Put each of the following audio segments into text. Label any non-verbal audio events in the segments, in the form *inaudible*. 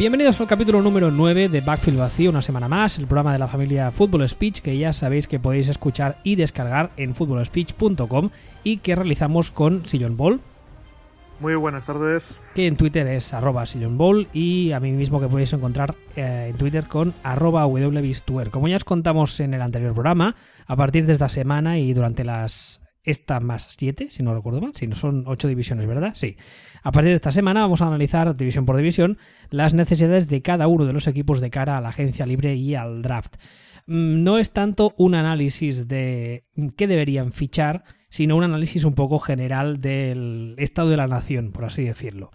Bienvenidos al capítulo número 9 de Backfield Vacío, una semana más, el programa de la familia Football Speech que ya sabéis que podéis escuchar y descargar en footballspeech.com y que realizamos con Sillon Ball. Muy buenas tardes. Que en Twitter es arroba Sillon Ball y a mí mismo que podéis encontrar eh, en Twitter con arroba wbistuer. Como ya os contamos en el anterior programa, a partir de esta semana y durante las esta más 7, si no recuerdo mal, si no son 8 divisiones, ¿verdad? Sí. A partir de esta semana vamos a analizar división por división las necesidades de cada uno de los equipos de cara a la agencia libre y al draft. Mm, no es tanto un análisis de qué deberían fichar, sino un análisis un poco general del estado de la nación, por así decirlo.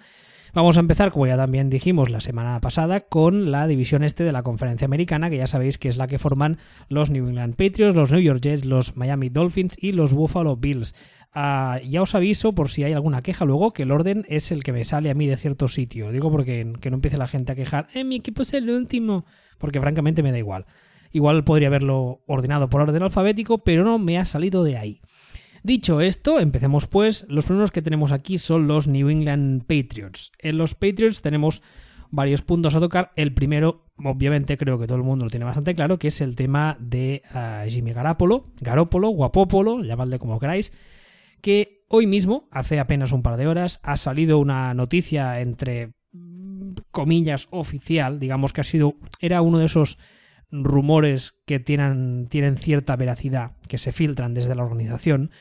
Vamos a empezar, como ya también dijimos la semana pasada, con la división este de la conferencia americana, que ya sabéis que es la que forman los New England Patriots, los New York Jets, los Miami Dolphins y los Buffalo Bills. Ah, ya os aviso por si hay alguna queja luego que el orden es el que me sale a mí de cierto sitio. Digo porque que no empiece la gente a quejar, eh, mi equipo es el último, porque francamente me da igual. Igual podría haberlo ordenado por orden alfabético, pero no me ha salido de ahí. Dicho esto, empecemos pues. Los primeros que tenemos aquí son los New England Patriots. En los Patriots tenemos varios puntos a tocar. El primero, obviamente, creo que todo el mundo lo tiene bastante claro, que es el tema de ah, Jimmy Garapolo, Garópolo, Guapópolo, llamadle como queráis, que hoy mismo, hace apenas un par de horas, ha salido una noticia entre comillas oficial, digamos que ha sido, era uno de esos rumores que tienen cierta veracidad, que se filtran desde la organización,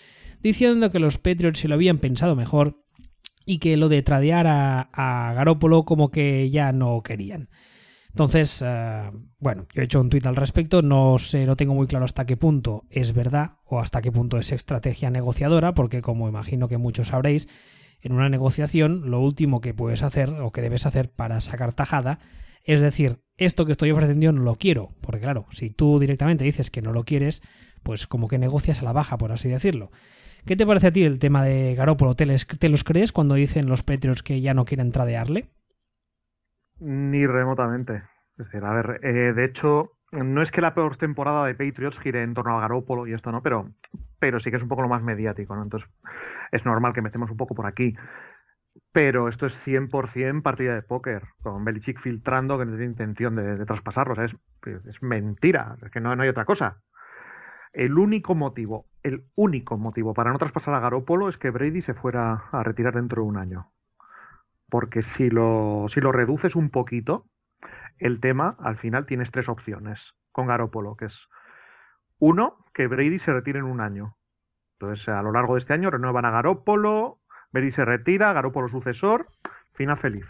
diciendo que los Patriots se lo habían pensado mejor y que lo de tradear a, Garópolo como que ya no querían. Entonces, eh, bueno, yo he hecho un tuit al respecto, no sé, no tengo muy claro hasta qué punto es verdad o hasta qué punto es estrategia negociadora, porque como imagino que muchos sabréis, en una negociación lo último que puedes hacer o que debes hacer para sacar tajada es decir, esto que estoy ofreciendo no lo quiero, porque claro, si tú directamente dices que no lo quieres, pues como que negocias a la baja, por así decirlo. ¿Qué te parece a ti el tema de Garópolo? ¿Te, los crees cuando dicen los Patriots que ya no quieren tradearle? Ni remotamente. Es decir, a ver, eh, de hecho, no es que la peor temporada de Patriots gire en torno a Garópolo y esto, ¿no? Pero, pero sí que es un poco lo más mediático, ¿no? Entonces, es normal que metemos un poco por aquí. Pero esto es 100% partida de póker, con Belichick filtrando que no tiene intención de, traspasarlo. es, es, mentira, es que no hay otra cosa. El único motivo, el único motivo para no traspasar a Garópolo es que Brady se fuera a retirar dentro de un año. Porque si lo, si lo reduces un poquito, el tema, al final tienes tres opciones con Garópolo, que es uno, que Brady se retire en un año. Entonces, a lo largo de este año renuevan a Garópolo, Brady se retira, Garópolo sucesor, final feliz.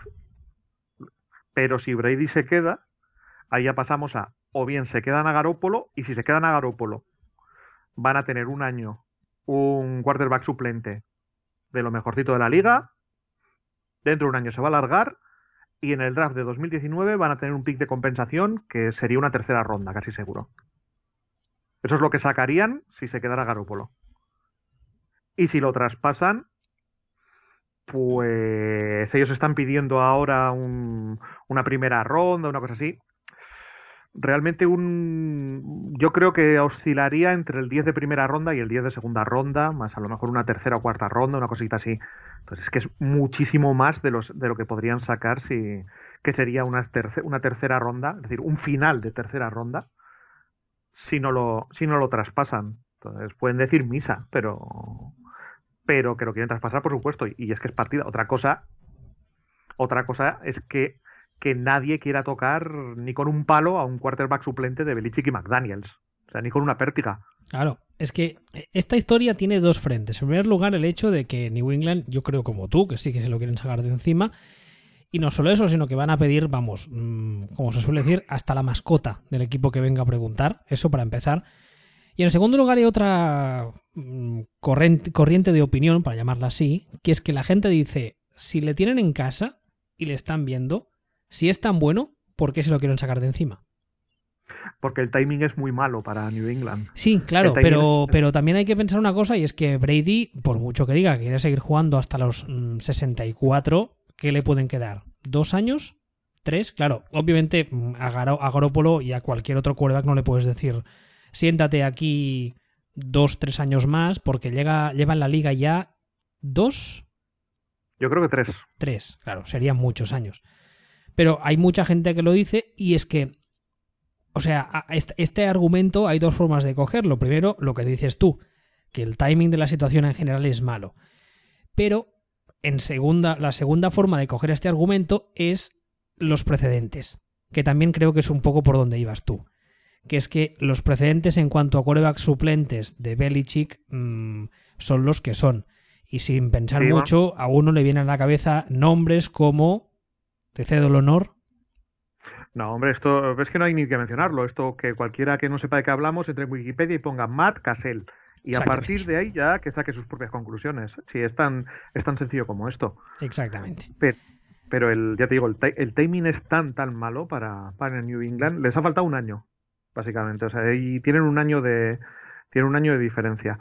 Pero si Brady se queda, ahí ya pasamos a o bien se quedan a Garópolo, y si se quedan a Garópolo van a tener un año un quarterback suplente de lo mejorcito de la liga. Dentro de un año se va a alargar y en el draft de 2019 van a tener un pick de compensación que sería una tercera ronda, casi seguro. Eso es lo que sacarían si se quedara Garópolo. Y si lo traspasan, pues ellos están pidiendo ahora una primera ronda, una cosa así realmente un yo creo que oscilaría entre el 10 de primera ronda y el 10 de segunda ronda, más a lo mejor una tercera o cuarta ronda, una cosita así. Entonces es que es muchísimo más de los de lo que podrían sacar si que sería una, una tercera ronda, es decir, un final de tercera ronda si no lo si no lo traspasan. Entonces pueden decir misa, pero pero que lo quieren traspasar, por supuesto, y, y es que es partida. Otra cosa otra cosa es que que nadie quiera tocar ni con un palo a un quarterback suplente de Belichick y McDaniels. O sea, ni con una pértiga. Claro, es que esta historia tiene dos frentes. En primer lugar, el hecho de que New England, yo creo como tú, que sí que se lo quieren sacar de encima. Y no solo eso, sino que van a pedir, vamos, mm, como se suele decir, hasta la mascota del equipo que venga a preguntar. Eso para empezar. Y en segundo lugar hay otra mm, corriente de opinión, para llamarla así, que es que la gente dice, si le tienen en casa y le están viendo, si es tan bueno, ¿por qué se lo quieren sacar de encima? Porque el timing es muy malo para New England. Sí, claro, pero, pero también hay que pensar una cosa y es que Brady, por mucho que diga que quiere seguir jugando hasta los 64, mm, ¿qué le pueden quedar? ¿Dos años? ¿Tres? Claro, obviamente mm, a, Garópolo y a cualquier otro quarterback no le puedes decir siéntate aquí dos, tres años más porque llega, lleva en la liga ya dos. Yo creo que tres. Tres, claro, serían muchos años. Pero hay mucha gente que lo dice y es que, o sea, este argumento hay dos formas de cogerlo. Primero, lo que dices tú, que el timing de la situación en general es malo. Pero en segunda, la segunda forma de coger este argumento es los precedentes, que también creo que es un poco por donde ibas tú. Que es que los precedentes en cuanto a corebacks suplentes de Belichick mmm, son los que son. Y sin pensar mucho, a uno le vienen a la cabeza nombres como, te cedo el honor. No, hombre, esto es que no hay ni que mencionarlo. Esto que cualquiera que no sepa de qué hablamos entre en Wikipedia y ponga Matt Cassell. Y a partir de ahí ya que saque sus propias conclusiones. Si es tan, es tan sencillo como esto. Exactamente. Pero, el, ya te digo, el, timing es tan, tan malo para, para New England. Les ha faltado un año, básicamente. O sea, y tienen un año de, tienen un año de diferencia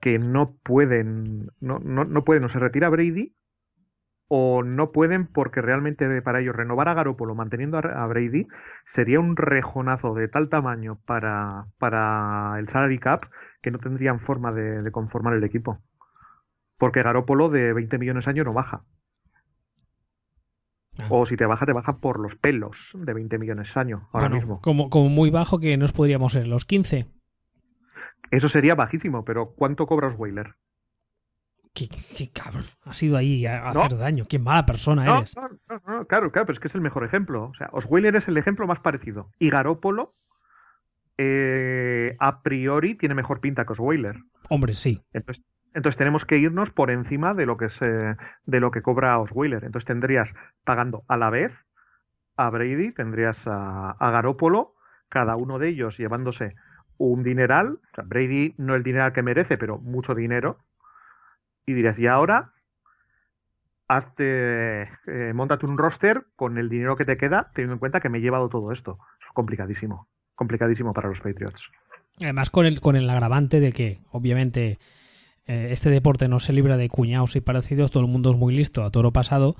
que no pueden, no, no, no pueden, o se retira Brady, o no pueden porque realmente para ellos renovar a Garoppolo manteniendo a Brady sería un rejonazo de tal tamaño para, para el salary cap que no tendrían forma de, conformar el equipo. Porque Garoppolo de 20 millones año no baja. Ah. O si te baja, te baja por los pelos de 20 millones año ahora mismo. Como, como muy bajo que nos podríamos ser los 15. Eso sería bajísimo, pero ¿cuánto cobra Osweiler? Qué, qué, cabrón. Ha sido ahí a, hacer daño. Qué mala persona eres. No, no, claro, claro, pero es que es el mejor ejemplo. O sea, Osweiler es el ejemplo más parecido. Y Garópolo, eh, a priori, tiene mejor pinta que Osweiler. Hombre, sí. Entonces, entonces tenemos que irnos por encima de lo que se, de lo que cobra Osweiler. Entonces tendrías pagando a la vez a Brady, tendrías a, a Garópolo, cada uno de ellos llevándose un dineral, o sea, Brady no el dineral que merece, pero mucho dinero, y dirías, y ahora hazte, eh, montate un roster con el dinero que te queda, teniendo en cuenta que me he llevado todo esto. Es complicadísimo, complicadísimo para los Patriots. Además, con el, con el agravante de que, obviamente, eh, este deporte no se libra de cuñados y parecidos, todo el mundo es muy listo a toro pasado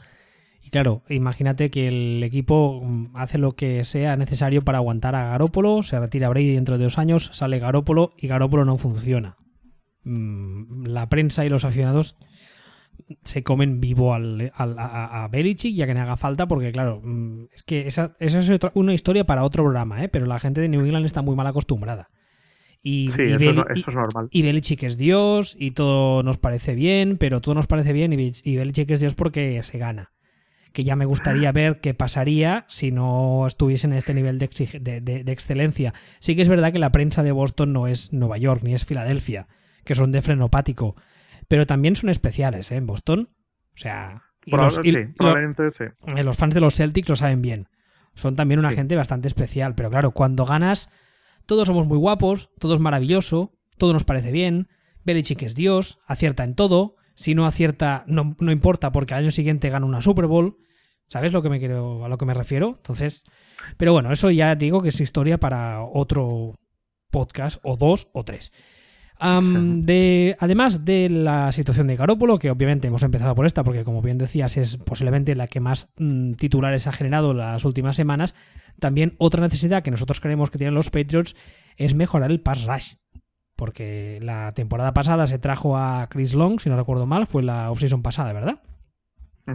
y claro, imagínate que el equipo mm, hace lo que sea necesario para aguantar a Garópolo, se retira Brady dentro de dos años, sale Garópolo y Garópolo no funciona. Mm, la prensa y los aficionados se comen vivo al, a, a Belichick ya que le haga falta porque claro, mm, es que esa, es una historia para otro programa, ¿eh? pero la gente de New England está muy mal acostumbrada. Y, sí, eso, es normal. Y Belichick es Dios y todo nos parece bien, pero todo nos parece bien y, y Belichick es Dios porque se gana que ya me gustaría *laughs* ver qué pasaría si no estuviese en este nivel de, de, excelencia. Sí que es verdad que la prensa de Boston no es Nueva York ni es Filadelfia, que son de frenopático, pero también son especiales ¿eh? en Boston. O sea, los, eh, los, fans de los Celtics lo saben bien. Son también una gente bastante especial, pero claro, cuando ganas, todos somos muy guapos, todo es maravilloso, todo nos parece bien, Belichick es Dios, acierta en todo, si no acierta no, no importa porque al año siguiente gana una Super Bowl. ¿Sabes lo que me quiero, a lo que me refiero? Entonces, pero bueno, eso ya digo que es historia para otro podcast, o dos, o tres. *laughs* de, además de la situación de Garópolo, que obviamente hemos empezado por esta, porque como bien decías, es posiblemente la que más mm, titulares ha generado las últimas semanas, también otra necesidad que nosotros creemos que tienen los Patriots es mejorar el pass rush. Porque la temporada pasada se trajo a Chris Long, si no recuerdo mal, fue la offseason pasada, ¿verdad?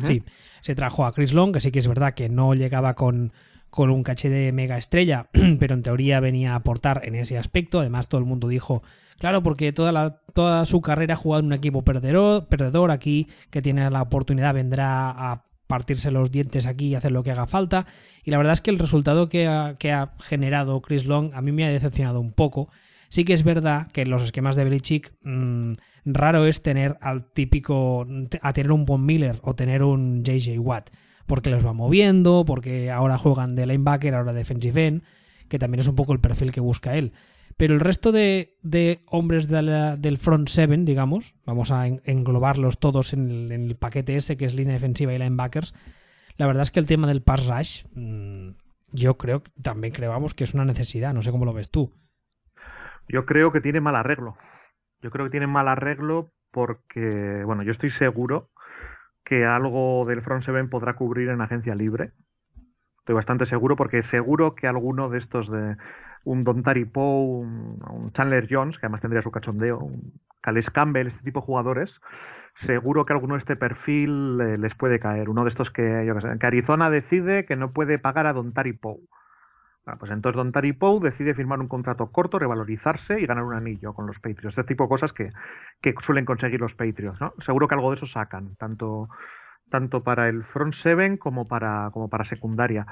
Sí, se trajo a Chris Long, que sí que es verdad que no llegaba con, con un caché de mega estrella, *clears throat* pero en teoría venía a aportar en ese aspecto. Además, todo el mundo dijo, claro, porque toda, la, toda su carrera ha jugado en un equipo perdedor, perdedor aquí, que tiene la oportunidad, vendrá a partirse los dientes aquí y hacer lo que haga falta. Y la verdad es que el resultado que ha, generado Chris Long a mí me ha decepcionado un poco. Sí que es verdad que en los esquemas de Belichick mmm, raro es tener al típico, a tener un Von Miller o tener un JJ Watt, porque los va moviendo, porque ahora juegan de linebacker, ahora defensive end, que también es un poco el perfil que busca él. Pero el resto de, hombres del front seven, digamos, vamos a englobarlos todos en el, paquete ese que es línea defensiva y linebackers, la verdad es que el tema del pass rush, mm, yo creo, también creemos que es una necesidad, no sé cómo lo ves tú. Yo creo que tiene mal arreglo. Yo creo que tienen mal arreglo porque, bueno, yo estoy seguro que algo del front seven podrá cubrir en agencia libre. Estoy bastante seguro porque seguro que alguno de estos de un Don Tari Poe, un, Chandler Jones, que además tendría su cachondeo, un Calais Campbell, este tipo de jugadores, seguro que alguno de este perfil les puede caer. Uno de estos que, que, Arizona decide que no puede pagar a Don Tari Bueno, pues entonces Don Tari Poe decide firmar un contrato corto, revalorizarse y ganar un anillo con los Patriots. Este tipo de cosas que, que suelen conseguir los Patriots. ¿no? Seguro que algo de eso sacan, tanto, tanto para el front seven como para, como para secundaria.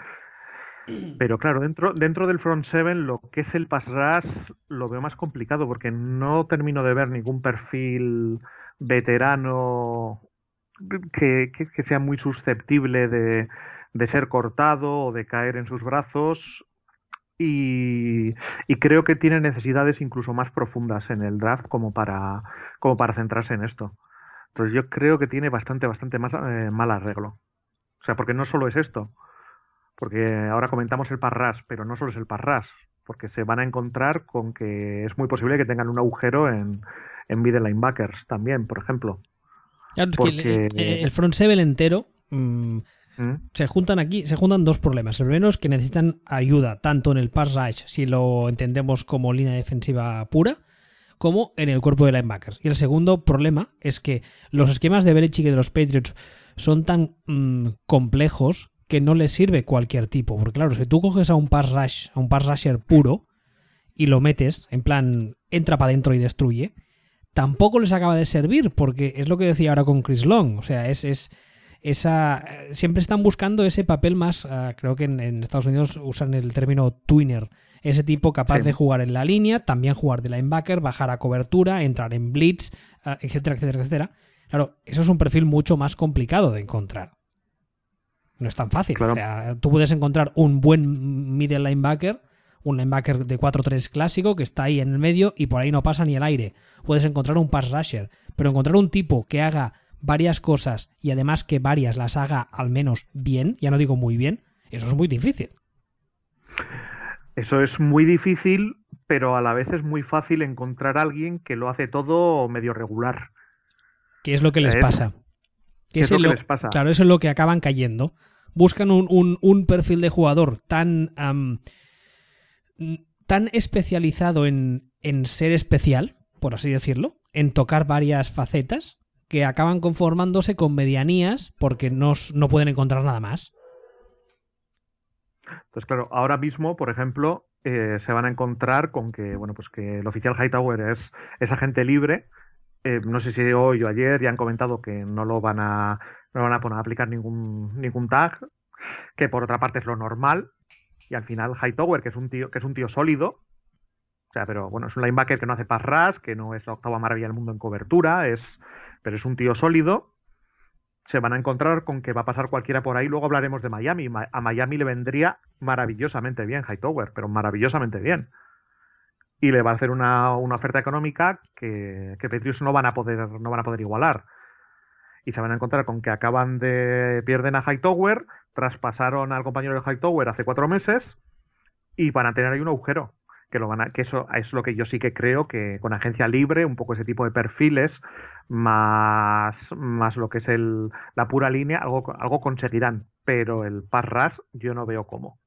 *clears throat* Pero claro, dentro, dentro del front seven lo que es el pass rush lo veo más complicado porque no termino de ver ningún perfil veterano que, que, sea muy susceptible de, de, ser cortado o de caer en sus brazos. Y, y, creo que tiene necesidades incluso más profundas en el draft como para, como para centrarse en esto. Entonces yo creo que tiene bastante, bastante más eh, mal arreglo. O sea, porque no solo es esto. Porque ahora comentamos el parras, pero no solo es el parras. Porque se van a encontrar con que es muy posible que tengan un agujero en, en middle linebackers también, por ejemplo. Claro, que el, front seven entero mm, ¿Mm? se juntan aquí, se juntan dos problemas. El primero es que necesitan ayuda tanto en el pass rush, si lo entendemos como línea defensiva pura, como en el cuerpo de linebackers. Y el segundo problema es que los esquemas de Belichick y de los Patriots son tan mm, complejos que no les sirve cualquier tipo. Porque claro, si tú coges a un pass rush, a un pass rusher puro y lo metes, en plan, entra para adentro y destruye, tampoco les acaba de servir, porque es lo que decía ahora con Chris Long. O sea, es, es esa. Siempre están buscando ese papel más. Ah, creo que en, Estados Unidos usan el término twinner. Ese tipo capaz de jugar en la línea, también jugar de linebacker, bajar a cobertura, entrar en blitz, ah, etcétera, etcétera, etcétera. Claro, eso es un perfil mucho más complicado de encontrar. No es tan fácil. O sea, tú puedes encontrar un buen middle linebacker un linebacker de 4-3 clásico que está ahí en el medio y por ahí no pasa ni el aire. Puedes encontrar un pass rusher, pero encontrar un tipo que haga varias cosas y además que varias las haga al menos bien, ya no digo muy bien, eso es muy difícil. Eso es muy difícil, pero a la vez es muy fácil encontrar a alguien que lo hace todo medio regular. ¿Qué es lo que les pasa? ¿Qué es, lo que les pasa? Claro, eso es lo que acaban cayendo. Buscan un, perfil de jugador tan tan especializado en, en ser especial, por así decirlo, en tocar varias facetas, que acaban conformándose con medianías porque no, no pueden encontrar nada más. Entonces, claro, ahora mismo, por ejemplo, eh, se van a encontrar con que, bueno, pues que el oficial Hightower es, es agente libre. Eh, no sé si hoy o ayer ya han comentado que no lo van a, no van a poner a aplicar ningún, ningún tag, que por otra parte es lo normal, y al final Hightower, que es un tío, que es un tío sólido, o sea, pero bueno, es un linebacker que no hace pass rush, que no es la octava maravilla del mundo en cobertura, es, pero es un tío sólido. Se van a encontrar con que va a pasar cualquiera por ahí. Luego hablaremos de Miami. A Miami le vendría maravillosamente bien Hightower, pero maravillosamente bien. Y le va a hacer una, oferta económica que, que Petrius no van a poder, no van a poder igualar y se van a encontrar con que acaban de pierden a Hightower, traspasaron al compañero de Hightower hace cuatro meses y van a tener ahí un agujero. Que, lo van que eso es lo que yo sí que creo que con agencia libre, un poco ese tipo de perfiles, más, más lo que es el, la pura línea, algo, algo conseguirán. Pero el Parras yo no veo cómo.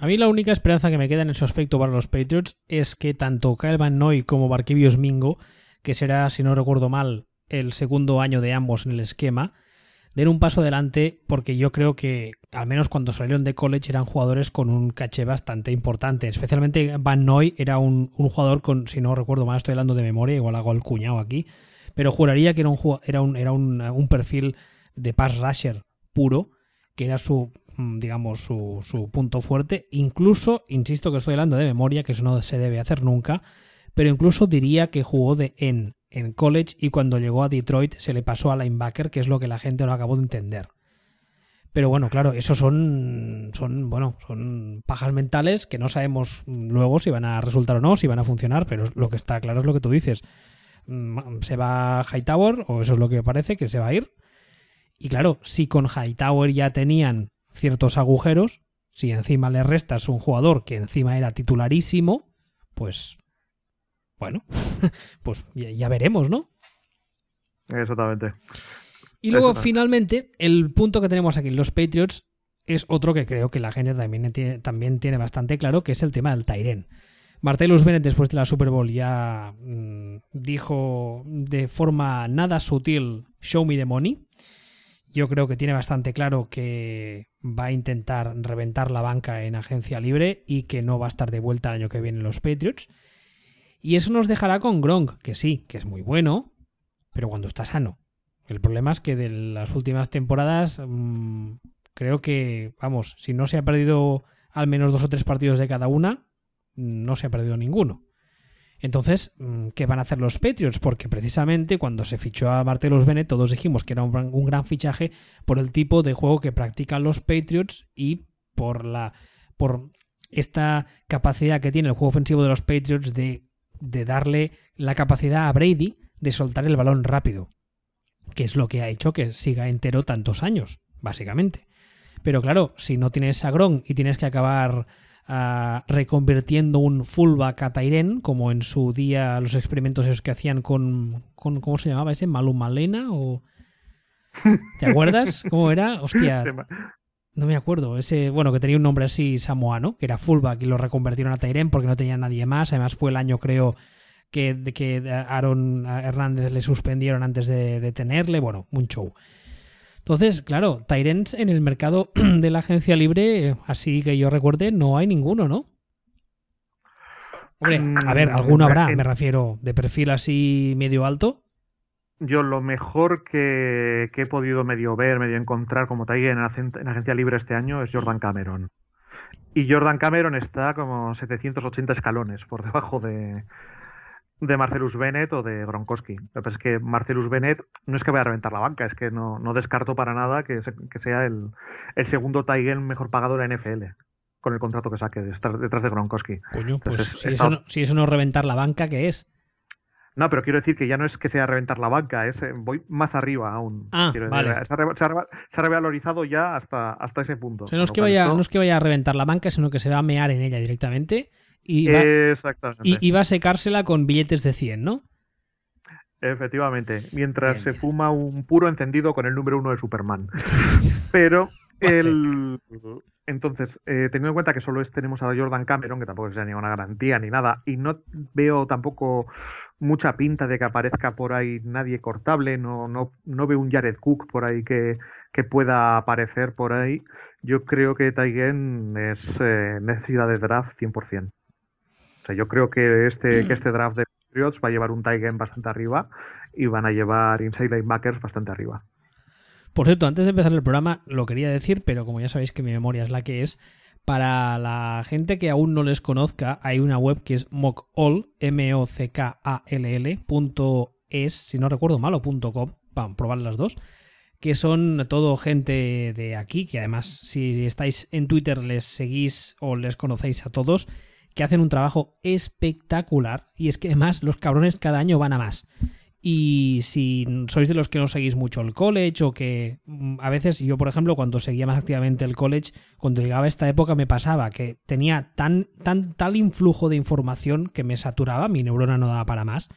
A mí la única esperanza que me queda en ese aspecto para los Patriots es que tanto Kyle Van Noy como Barkevius Mingo, que será, si no recuerdo mal, el segundo año de ambos en el esquema, den un paso adelante porque yo creo que al menos cuando salieron de college eran jugadores con un caché bastante importante. Especialmente Van Noy era un, jugador con, si no recuerdo mal, estoy hablando de memoria, igual hago el cuñado aquí, pero juraría que era un, era un, era un, perfil de pass rusher puro, que era su mm, digamos su, su punto fuerte. Incluso, insisto que estoy hablando de memoria, que eso no se debe hacer nunca, pero incluso diría que jugó de en en college y cuando llegó a Detroit se le pasó a linebacker, que es lo que la gente no acabó de entender. Pero bueno, claro, eso son, son, bueno, son pajas mentales que no sabemos luego si van a resultar o no, si van a funcionar, pero lo que está claro es lo que tú dices. Mm, se va Hightower, o eso es lo que parece, que se va a ir. Y claro, si con Hightower ya tenían ciertos agujeros, si encima le restas un jugador que encima era titularísimo, pues bueno, *laughs* pues ya, veremos, ¿no? Exactamente. Y luego, finalmente, el punto que tenemos aquí, los Patriots, es otro que creo que la gente también tiene, también tiene bastante claro, que es el tema del Tyren. Martellus Bennett después de la Super Bowl ya mm, dijo de forma nada sutil show me the money. Yo creo que tiene bastante claro que va a intentar reventar la banca en agencia libre y que no va a estar de vuelta el año que viene en los Patriots. Y eso nos dejará con Gronk, que sí, que es muy bueno, pero cuando está sano. El problema es que de las últimas temporadas mm, creo que, vamos, si no se ha perdido al menos dos o tres partidos de cada una, no se ha perdido ninguno. Entonces, mm, ¿qué van a hacer los Patriots? Porque precisamente cuando se fichó a Martellus Bennett, todos dijimos que era un gran, un gran, fichaje por el tipo de juego que practican los Patriots y por la por esta capacidad que tiene el juego ofensivo de los Patriots de, de darle la capacidad a Brady de soltar el balón rápido, que es lo que ha hecho que siga entero tantos años, básicamente. Pero claro, si no tienes a y tienes que acabar reconvirtiendo un fullback a Tyren, como en su día los experimentos esos que hacían con, con ¿cómo se llamaba ese? Malumalena o... ¿Te acuerdas? ¿Cómo era? Hostia. *laughs* No me acuerdo. Ese, bueno, que tenía un nombre así samoano, que era fullback y lo reconvirtieron a Tyren porque no tenía nadie más. Además fue el año, creo, que, que Aaron Hernández le suspendieron antes de, de tenerle. Bueno, un show. Entonces, claro, Tyrants en el mercado *clears throat* de la agencia libre, así que yo recuerde, no hay ninguno, ¿no? Hombre, a ver, alguno habrá, me refiero, de perfil así medio alto. Yo lo mejor que, he podido medio ver, medio encontrar como Tyrant en, agencia libre este año es Jordan Cameron. Y Jordan Cameron está como 780 escalones por debajo de, de Marcelus Bennett o de Gronkowski. Lo que es que Marcelus Bennett no es que vaya a reventar la banca, es que no, no descarto para nada que, sea el, segundo Tiger mejor pagado de la NFL con el contrato que saque detrás de Gronkowski. Coño, pues si, eso no, si, eso no, es reventar la banca, ¿qué es? No, pero quiero decir que ya no es que sea reventar la banca, es eh, voy más arriba aún. Ah, vale. se, ha, revalorizado ya hasta, hasta ese punto. no, es que vaya, no es que vaya a reventar la banca, sino que se va a mear en ella directamente y va, y, va a secársela con billetes de 100, ¿no? Efectivamente, mientras se fuma un puro encendido con el número uno de Superman. *laughs* Pero el... Entonces, eh, teniendo en cuenta que solo tenemos a Jordan Cameron, que tampoco sea ninguna garantía ni nada, y no veo tampoco mucha pinta de que aparezca por ahí nadie cortable, no, no, no veo un Jared Cook por ahí que, que pueda aparecer por ahí, yo creo que Taigen es eh, necesidad de draft 100% yo creo que este, que este draft de Patriots va a llevar un tight end bastante arriba y van a llevar inside linebackers bastante arriba. Por cierto, antes de empezar el programa lo quería decir, pero como ya sabéis que mi memoria es la que es, para la gente que aún no les conozca, hay una web que es mockall, m o c k a l -L es, si no recuerdo mal, o .com, vamos, probar las dos, que son todo gente de aquí, que además si estáis en Twitter les seguís o les conocéis a todos, que hacen un trabajo espectacular y es que además los cabrones cada año van a más. Y si sois de los que no seguís mucho el college o que mm, a veces yo, por ejemplo, cuando seguía más activamente el college, cuando llegaba a esta época me pasaba que tenía tan, tan tal influjo de información que me saturaba, mi neurona no daba para más.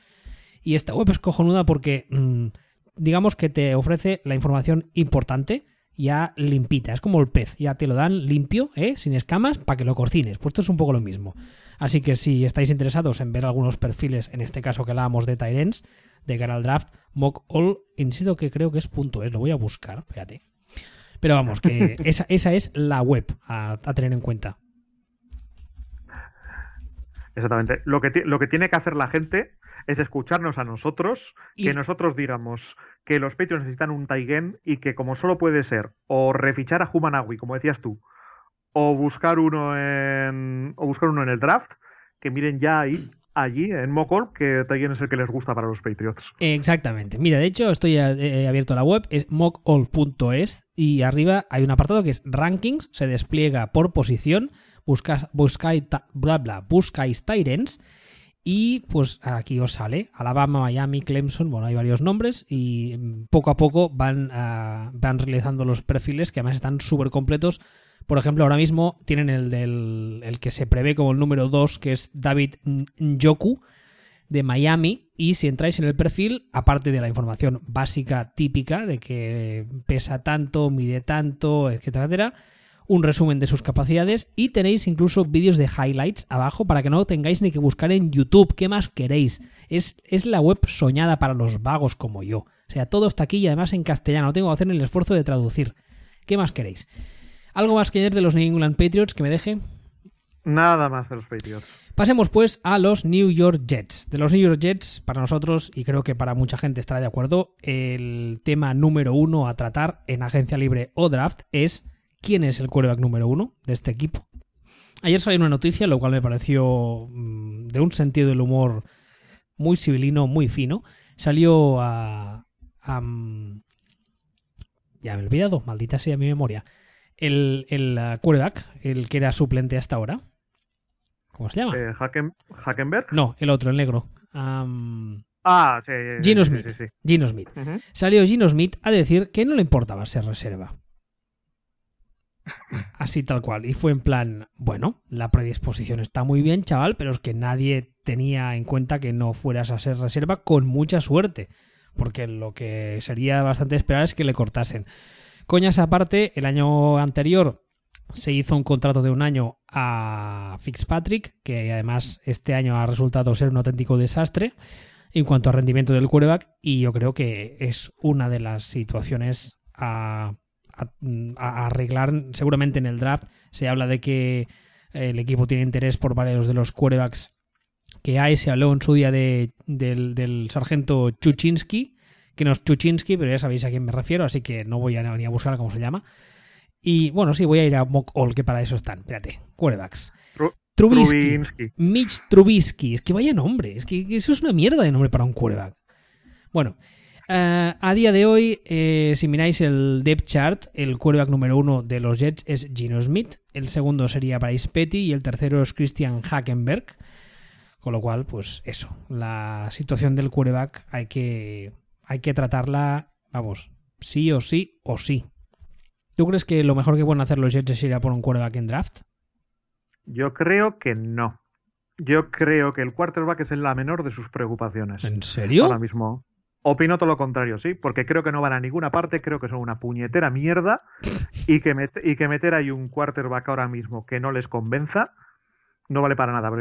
Y esta web es cojonuda porque mm, digamos que te ofrece la información importante ya limpita, es como el pez, ya te lo dan limpio, ¿eh? sin escamas, para que lo cocines. Pues esto es un poco lo mismo. Así que si estáis interesados en ver algunos perfiles, en este caso que hablábamos de Tyrens, de cara al draft, mock all, insisto que creo que es punto es, lo voy a buscar, fíjate. Pero vamos, que *laughs* esa, esa es la web a, tener en cuenta. Exactamente. Lo que, lo que tiene que hacer la gente es escucharnos a nosotros, que nosotros digamos que los Patriots necesitan un Taigen y que como solo puede ser o refichar a Humanawi, como decías tú, o buscar uno en o buscar uno en el draft, que miren ya ahí allí en Mocol que Taigen es el que les gusta para los Patriots. Exactamente. Mira, de hecho estoy eh, abierto a la web, es mockall.es y arriba hay un apartado que es rankings, se despliega por posición, buscas, buscáis, bla bla, buscáis Tyrants y pues aquí os sale Alabama, Miami, Clemson, bueno, hay varios nombres y poco a poco van, ah, van realizando los perfiles que además están súper completos. Por ejemplo, ahora mismo tienen el del el que se prevé como el número 2, que es David Njoku de Miami. Y si entráis en el perfil, aparte de la información básica típica de que pesa tanto, mide tanto, etcétera, etcétera, un resumen de sus capacidades y tenéis incluso vídeos de highlights abajo para que no tengáis ni que buscar en YouTube. ¿Qué más queréis? Es, es la web soñada para los vagos como yo. O sea, todo está aquí y además en castellano. No tengo que hacer el esfuerzo de traducir. ¿Qué más queréis? ¿Algo más que añadir de los New England Patriots que me deje? Nada más de los Patriots. Pasemos pues a los New York Jets. De los New York Jets, para nosotros, y creo que para mucha gente estará de acuerdo, el tema número uno a tratar en agencia libre o draft es quién es el quarterback número uno de este equipo. Ayer salió una noticia, lo cual me pareció mm, de un sentido del humor muy civilino, muy fino. Salió a... Mm, ya me he olvidado, maldita sea mi memoria. El, el uh, quarterback, el que era suplente hasta ahora. ¿Cómo se llama? Eh. No, el otro, el negro. Am, Ah, sí. Gino sí, Smith. sí, sí. Gino Smith. Salió Gino Smith a decir que no le importaba ser reserva. Así tal cual. Y fue en plan, bueno, la predisposición está muy bien, chaval, pero es que nadie tenía en cuenta que no fueras a ser reserva con mucha suerte. Porque lo que sería bastante esperar es que le cortasen. Coñas aparte, el año anterior se hizo un contrato de un año a Fitzpatrick, que además este año ha resultado ser un auténtico desastre en cuanto a rendimiento del quarterback y yo creo que es una de las situaciones a, arreglar. Seguramente en el draft se habla de que el equipo tiene interés por varios de los quarterbacks que hay. Se habló en su día de, del, del sargento Chuchinsky que no es Chuchinsky pero ya sabéis a quién me refiero así que no voy a ni a buscar cómo se llama y bueno sí voy a ir a mock all que para eso están espérate quarterbacks Tru- Trubisky Trubinsky. Mitch Trubisky. Es que vaya nombre. Es que, que eso es una mierda de nombre para un quarterback. Bueno, eh, a día de hoy, eh, si miráis el depth chart, el quarterback número uno de los Jets es Gino Smith. El segundo sería Bryce Petty y el tercero es Christian Hackenberg. Con lo cual, pues eso. La situación del quarterback hay que, hay que tratarla, vamos, sí o sí o sí. ¿Tú crees que lo mejor que pueden hacer los Jets es ir a por un quarterback en draft? Yo creo que no. Yo creo que el quarterback es la menor de sus preocupaciones. ¿En serio? Ahora mismo. Opino todo lo contrario, sí, porque creo que no van a ninguna parte, creo que son una puñetera mierda y que, met- y que meter ahí un quarterback ahora mismo que no les convenza no vale para nada.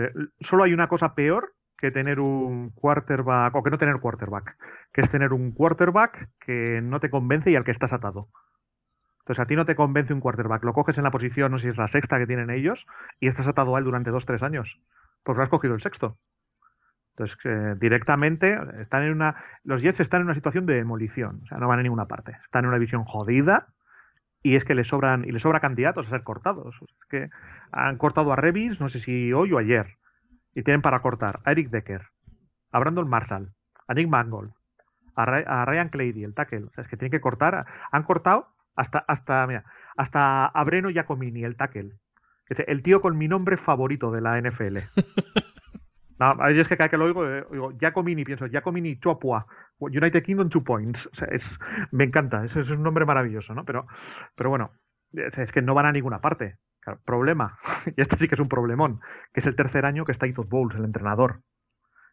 Solo hay una cosa peor que tener un quarterback, o que no tener quarterback, que es tener un quarterback que no te convence y al que estás atado. Entonces a ti no te convence un quarterback, lo coges en la posición, no sé si es la sexta que tienen ellos, y estás atado a él durante dos, tres años. Pues lo has cogido el sexto. Entonces, eh, directamente, están en una. Los Jets están en una situación de demolición. O sea, no van a ninguna parte. Están en una división jodida. Y es que le sobran, y le sobra candidatos a ser cortados. Es que han cortado a Revis, no sé si hoy o ayer. Y tienen para cortar a Eric Decker, a Brandon Marshall, a Nick Mangold, a, Ry- a Ryan Clady, el tackle. O sea, es que tienen que cortar. Han cortado hasta, hasta, mira, hasta a Breno Giacomini, el tackle. Es el tío con mi nombre favorito de la NFL. *laughs* No, yo es que cada que lo oigo, eh, oigo Giacomini, pienso, Giacomini Chopua, United Kingdom Two Points. O sea, es, me encanta, es, es un nombre maravilloso, ¿no? Pero, pero bueno, es, es que no van a ninguna parte. Claro, problema, *laughs* y este sí que es un problemón, que es el tercer año que está Todd Bowles, el entrenador.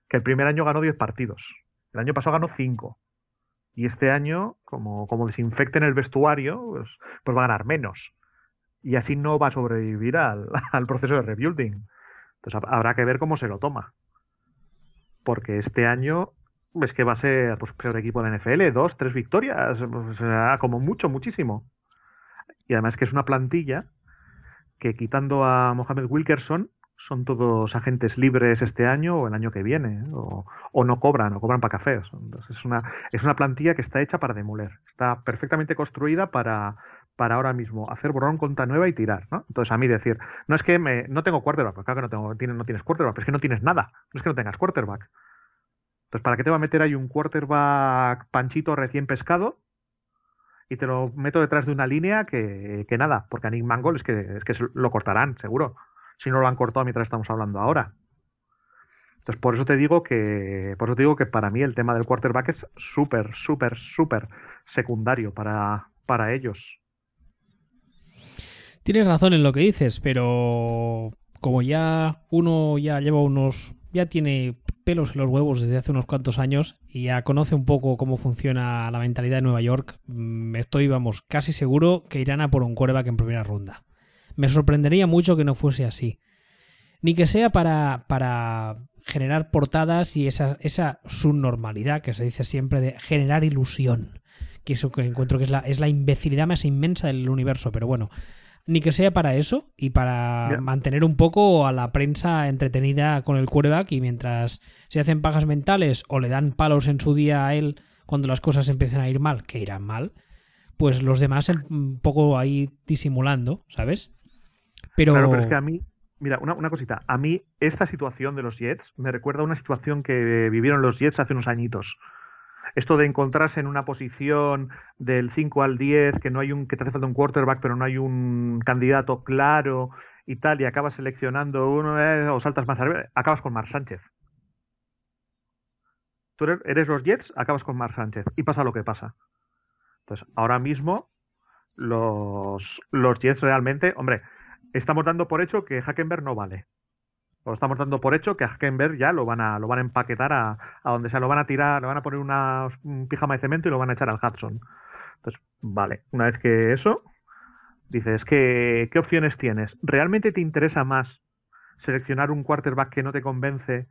Que el primer año ganó 10 partidos, el año pasado ganó 5. Y este año, como, como desinfecten el vestuario, pues, pues va a ganar menos. Y así no va a sobrevivir al, *laughs* al proceso de rebuilding. Entonces hab- habrá que ver cómo se lo toma. Porque este año es que va a ser pues, peor equipo de la NFL, dos, tres victorias, sea, como mucho, muchísimo. Y además que es una plantilla que quitando a Mohamed Wilkerson son todos agentes libres este año o el año que viene, ¿eh? o, no cobran, o cobran para cafés. Entonces es una, es una plantilla que está hecha para demoler. Está perfectamente construida para, para ahora mismo hacer borrón contra nueva y tirar, ¿no? Entonces a mí decir, no es que me, no tengo quarterback, porque claro que no, tengo, tiene- no tienes quarterback, pero es que no tienes nada, no es que no tengas quarterback. Entonces, ¿para qué te va a meter ahí un quarterback panchito recién pescado? Y te lo meto detrás de una línea que, que nada, porque a Nick Mangold es que, es que lo cortarán, seguro. Si no lo han cortado mientras estamos hablando ahora. Entonces, por eso te digo que, por eso te digo que para mí el tema del quarterback es súper, súper, súper secundario para, para ellos. Tienes razón en lo que dices, pero como ya uno ya lleva unos. ya tiene pelos en los huevos desde hace unos cuantos años y ya conoce un poco cómo funciona la mentalidad de Nueva York, mm, estoy, vamos, casi seguro que irán a por un quarterback en primera ronda. Me sorprendería mucho que no fuese así. Ni que sea para, para generar portadas y esa, esa subnormalidad que se dice siempre de generar ilusión. Que eso que encuentro que es la, es la imbecilidad más inmensa del universo. Pero bueno, ni que sea para eso y para mantener un poco a la prensa entretenida con el quarterback y mientras se hacen pajas mentales o le dan palos en su día a él cuando las cosas empiezan a ir mal, que irán mal, pues los demás em- un poco ahí disimulando, ¿sabes? Pero, Claro, pero es que a mí, mira, una, una cosita. A mí, esta situación de los Jets me recuerda a una situación que vivieron los Jets hace unos añitos. Esto de encontrarse en una posición del 5 al 10, que no hay un, que te hace falta un quarterback, pero no hay un candidato claro y tal, y acabas seleccionando uno eh, o saltas más arriba, acabas con Mar Sánchez. Tú eres, los Jets, acabas con Mar Sánchez y pasa lo que pasa. Entonces, ahora mismo los, los Jets realmente, hombre, estamos dando por hecho que Hackenberg no vale. O estamos dando por hecho que a Hackenberg ya lo van a, lo van a empaquetar a, a donde sea, lo van a tirar, le van a poner una, un pijama de cemento y lo van a echar al Hudson. Entonces, vale, una vez que eso, dices, ¿qué, qué opciones tienes? ¿Realmente te interesa más seleccionar un quarterback que no te convence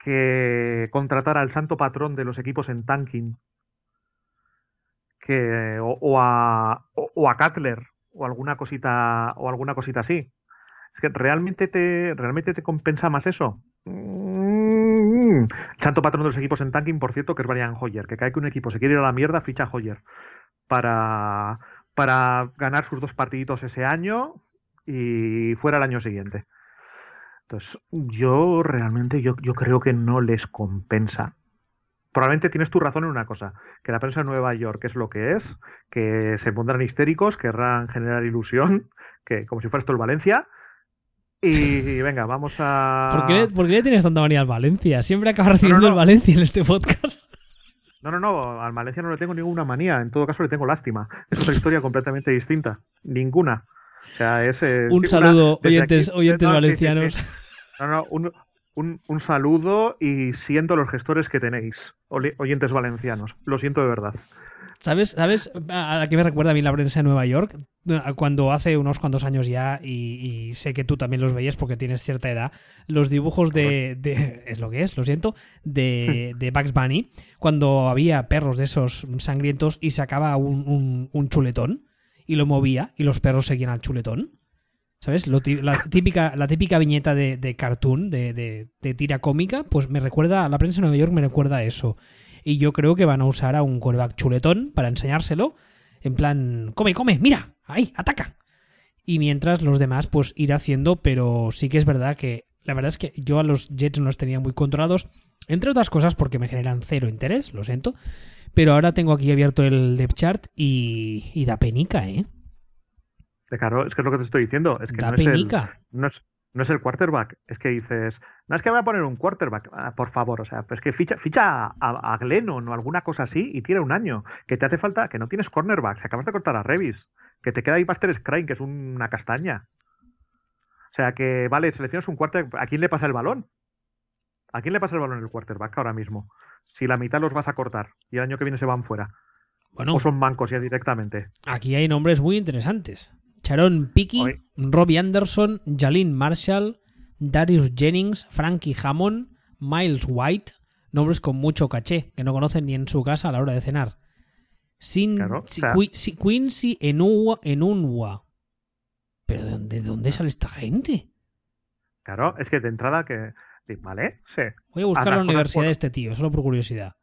que contratar al santo patrón de los equipos en tanking? Que, o, o a, o, o a Cutler o alguna cosita o alguna cosita así. Es que realmente te realmente te compensa más eso. Mm. Santo patrón de los equipos en tanking, por cierto, que es Brian Hoyer, que cae que un equipo se quiere ir a la mierda, ficha Hoyer para para ganar sus dos partiditos ese año y fuera el año siguiente. Entonces, yo realmente yo, yo creo que no les compensa probablemente tienes tu razón en una cosa, que la prensa de Nueva York es lo que es, que se pondrán histéricos, querrán generar ilusión, *laughs* que como si fuera esto el Valencia. Y venga, vamos a. ¿por, qué, le- por qué le tienes tanta manía al Valencia? Siempre acaba recibiendo no. el Valencia en este podcast. *laughs* No, no, no, al Valencia no le tengo ninguna manía, en todo caso le tengo lástima. Es otra historia completamente distinta. Ninguna. O sea, es. eh, Un una- saludo, oyentes, aquí- oyentes no, sí, sí, valencianos. sí. No, no, un, un, un saludo y siento los gestores que tenéis, oyentes valencianos. Lo siento de verdad. ¿Sabes, ¿Sabes a a qué me recuerda a mí la prensa de Nueva York? Cuando hace unos cuantos años ya, y, y sé que tú también los veías porque tienes cierta edad, los dibujos de... de- es lo que es, lo siento, de, de Bugs Bunny, cuando había perros de esos sangrientos y sacaba un, un- un chuletón y lo movía y los perros seguían al chuletón. ¿Sabes? Lo la, típica, la típica viñeta de, de cartoon, de, de- de tira cómica, pues me recuerda, la prensa de Nueva York me recuerda a eso. Y yo creo que van a usar a un quarterback chuletón para enseñárselo. En plan, come, come, mira, ahí, ataca. Y mientras los demás, pues ir haciendo, pero sí que es verdad que la verdad es que yo a los Jets no los tenía muy controlados, entre otras cosas porque me generan cero interés, lo siento. Pero ahora tengo aquí abierto el depth chart y, y da penica, ¿eh? Claro, es que es lo que te estoy diciendo. Es que da no es, el, penica. no, es, no es el quarterback. Es que dices, no es que voy a poner un quarterback, Ah, por favor. O sea, pues que ficha, ficha a, a Glennon o alguna cosa así y tira un año. Que te hace falta, que no tienes cornerback. Se acabas de cortar a Revis. Que te queda ahí Buster Scrine, que es una castaña. O sea, que vale, seleccionas un quarterback. ¿A quién le pasa el balón? ¿A quién le pasa el balón el quarterback ahora mismo? Si la mitad los vas a cortar y el año que viene se van fuera. Bueno, O son mancos ya directamente. aquí hay nombres muy interesantes. Sharon Picky, Oye. Robbie Anderson, Jalin Marshall, Darius Jennings, Frankie Hammond, Miles White, nombres con mucho caché, que no conocen ni en su casa a la hora de cenar. Sin, Claro, o sea- Quincy Enunwa, Enunwa. ¿Pero de dónde, de dónde sale esta gente? Claro, es que de entrada que. Vale, sí. Voy a buscar Haz la universidad por- de este tío, solo por curiosidad.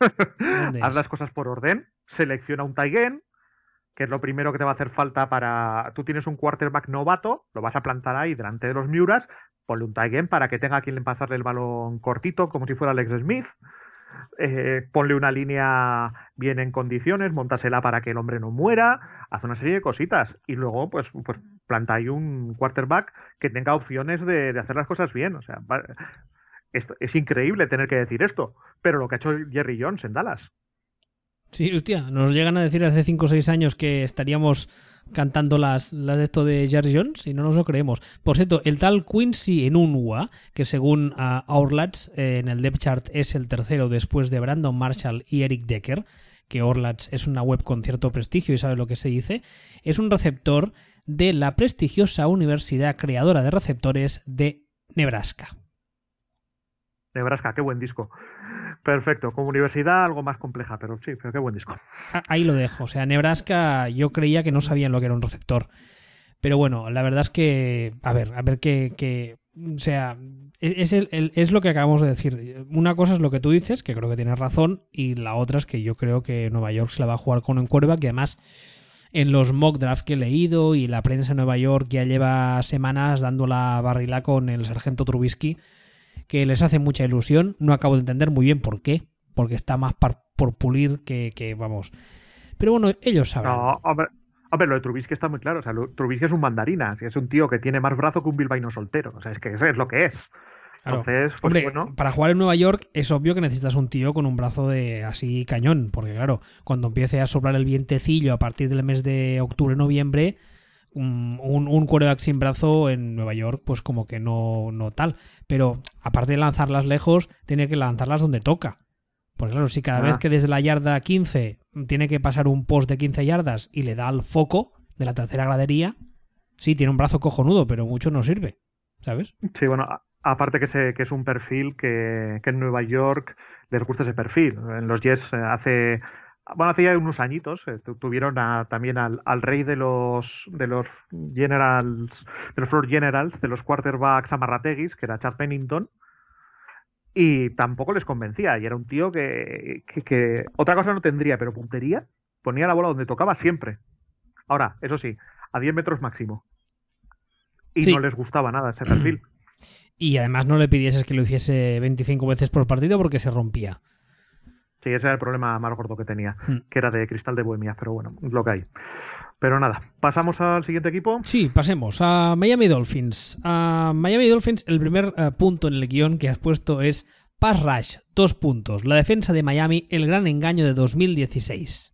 *laughs* ¿Dónde Haz es? las cosas por orden, selecciona un tight end, que es lo primero que te va a hacer falta para. Tú tienes un quarterback novato, lo vas a plantar ahí delante de los Miuras, ponle un tight end para que tenga a quien pasarle el balón cortito, como si fuera Alex Smith. Eh, ponle una línea bien en condiciones, montasela para que el hombre no muera, haz una serie de cositas y luego pues, pues planta ahí un quarterback que tenga opciones de, de hacer las cosas bien. O sea, es increíble tener que decir esto, pero lo que ha hecho Jerry Jones en Dallas. Sí, hostia, nos llegan a decir hace 5 o 6 años que estaríamos cantando las, las de esto de Jerry Jones y no nos lo creemos. Por cierto, el tal Quincy Enunwa, que según uh, en el depth chart es el tercero después de Brandon Marshall y Eric Decker, que Orlats es una web con cierto prestigio y sabe lo que se dice, es un receptor de la prestigiosa universidad creadora de receptores de Nebraska. Nebraska, qué buen disco. Perfecto, como universidad algo más compleja, pero sí, pero qué buen disco. Ahí lo dejo. O sea, Nebraska yo creía que no sabían lo que era un receptor. Pero bueno, la verdad es que, a ver, a ver qué, o sea, es, es lo que acabamos de decir. Una cosa es lo que tú dices, que creo que tienes razón, y la otra es que yo creo que Nueva York se la va a jugar con un cuerva, que además en los mock drafts que he leído y la prensa de Nueva York ya lleva semanas dando la barrila con el sargento Trubisky, que les hace mucha ilusión. No acabo de entender muy bien por qué, porque está más por pulir que, que, vamos. Pero bueno, ellos sabrán. No, hombre, lo de Trubisky está muy claro. O sea, Trubisky es un mandarina, es un tío que tiene más brazo que un bilbaíno soltero. O sea, es que eso es lo que es. Entonces, pues, Hombre, para jugar en Nueva York es obvio que necesitas un tío con un brazo de así cañón, porque claro, cuando empiece a soplar el vientecillo a partir del mes de octubre-noviembre, un, un, quarterback sin brazo en Nueva York, pues como que no, no tal. Pero aparte de lanzarlas lejos, tiene que lanzarlas donde toca. Porque claro, si cada vez ah. que desde la yarda 15 tiene que pasar un post de 15 yardas y le da al foco de la tercera gradería, sí, tiene un brazo cojonudo, pero mucho no sirve. ¿Sabes? Sí, bueno, aparte que, que es un perfil que, en Nueva York les gusta ese perfil. En los Jets eh, hace bueno, hace ya unos añitos eh, tuvieron también al, rey de los de los generals, de los floor generals, de los quarterbacks amarrateguis, que era Chad Pennington, y tampoco les convencía. Y era un tío que, que, otra cosa no tendría, pero puntería, ponía la bola donde tocaba siempre. Ahora, eso sí, a 10 metros máximo. Y no les gustaba nada ese perfil. *clears throat* Y además no le pidieses que lo hiciese 25 veces por partido porque se rompía. Sí, ese era el problema más gordo que tenía, hmm. que era de cristal de Bohemia, pero bueno, lo que hay. Pero nada, ¿pasamos al siguiente equipo? Sí, pasemos a Miami Dolphins. A Miami Dolphins, el primer eh, punto en el guion que has puesto es Pass Rush, dos puntos. La defensa de Miami, el gran engaño de 2016.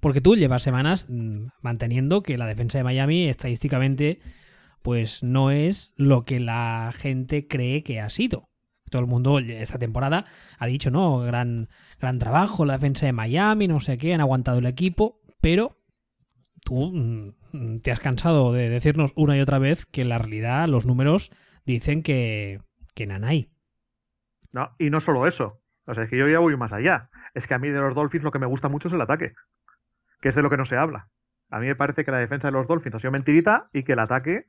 Porque tú llevas semanas mm, manteniendo que la defensa de Miami estadísticamente pues no es lo que la gente cree que ha sido todo el mundo esta temporada ha dicho, no, gran, gran trabajo, la defensa de Miami, no sé qué, han aguantado el equipo, pero tú mm, te has cansado de decirnos una y otra vez que en la realidad los números dicen que, que nanay. No, y no solo eso. O sea, es que yo ya voy más allá. Es que a mí de los Dolphins lo que me gusta mucho es el ataque, que es de lo que no se habla. A mí me parece que la defensa de los Dolphins ha sido mentirita y que el ataque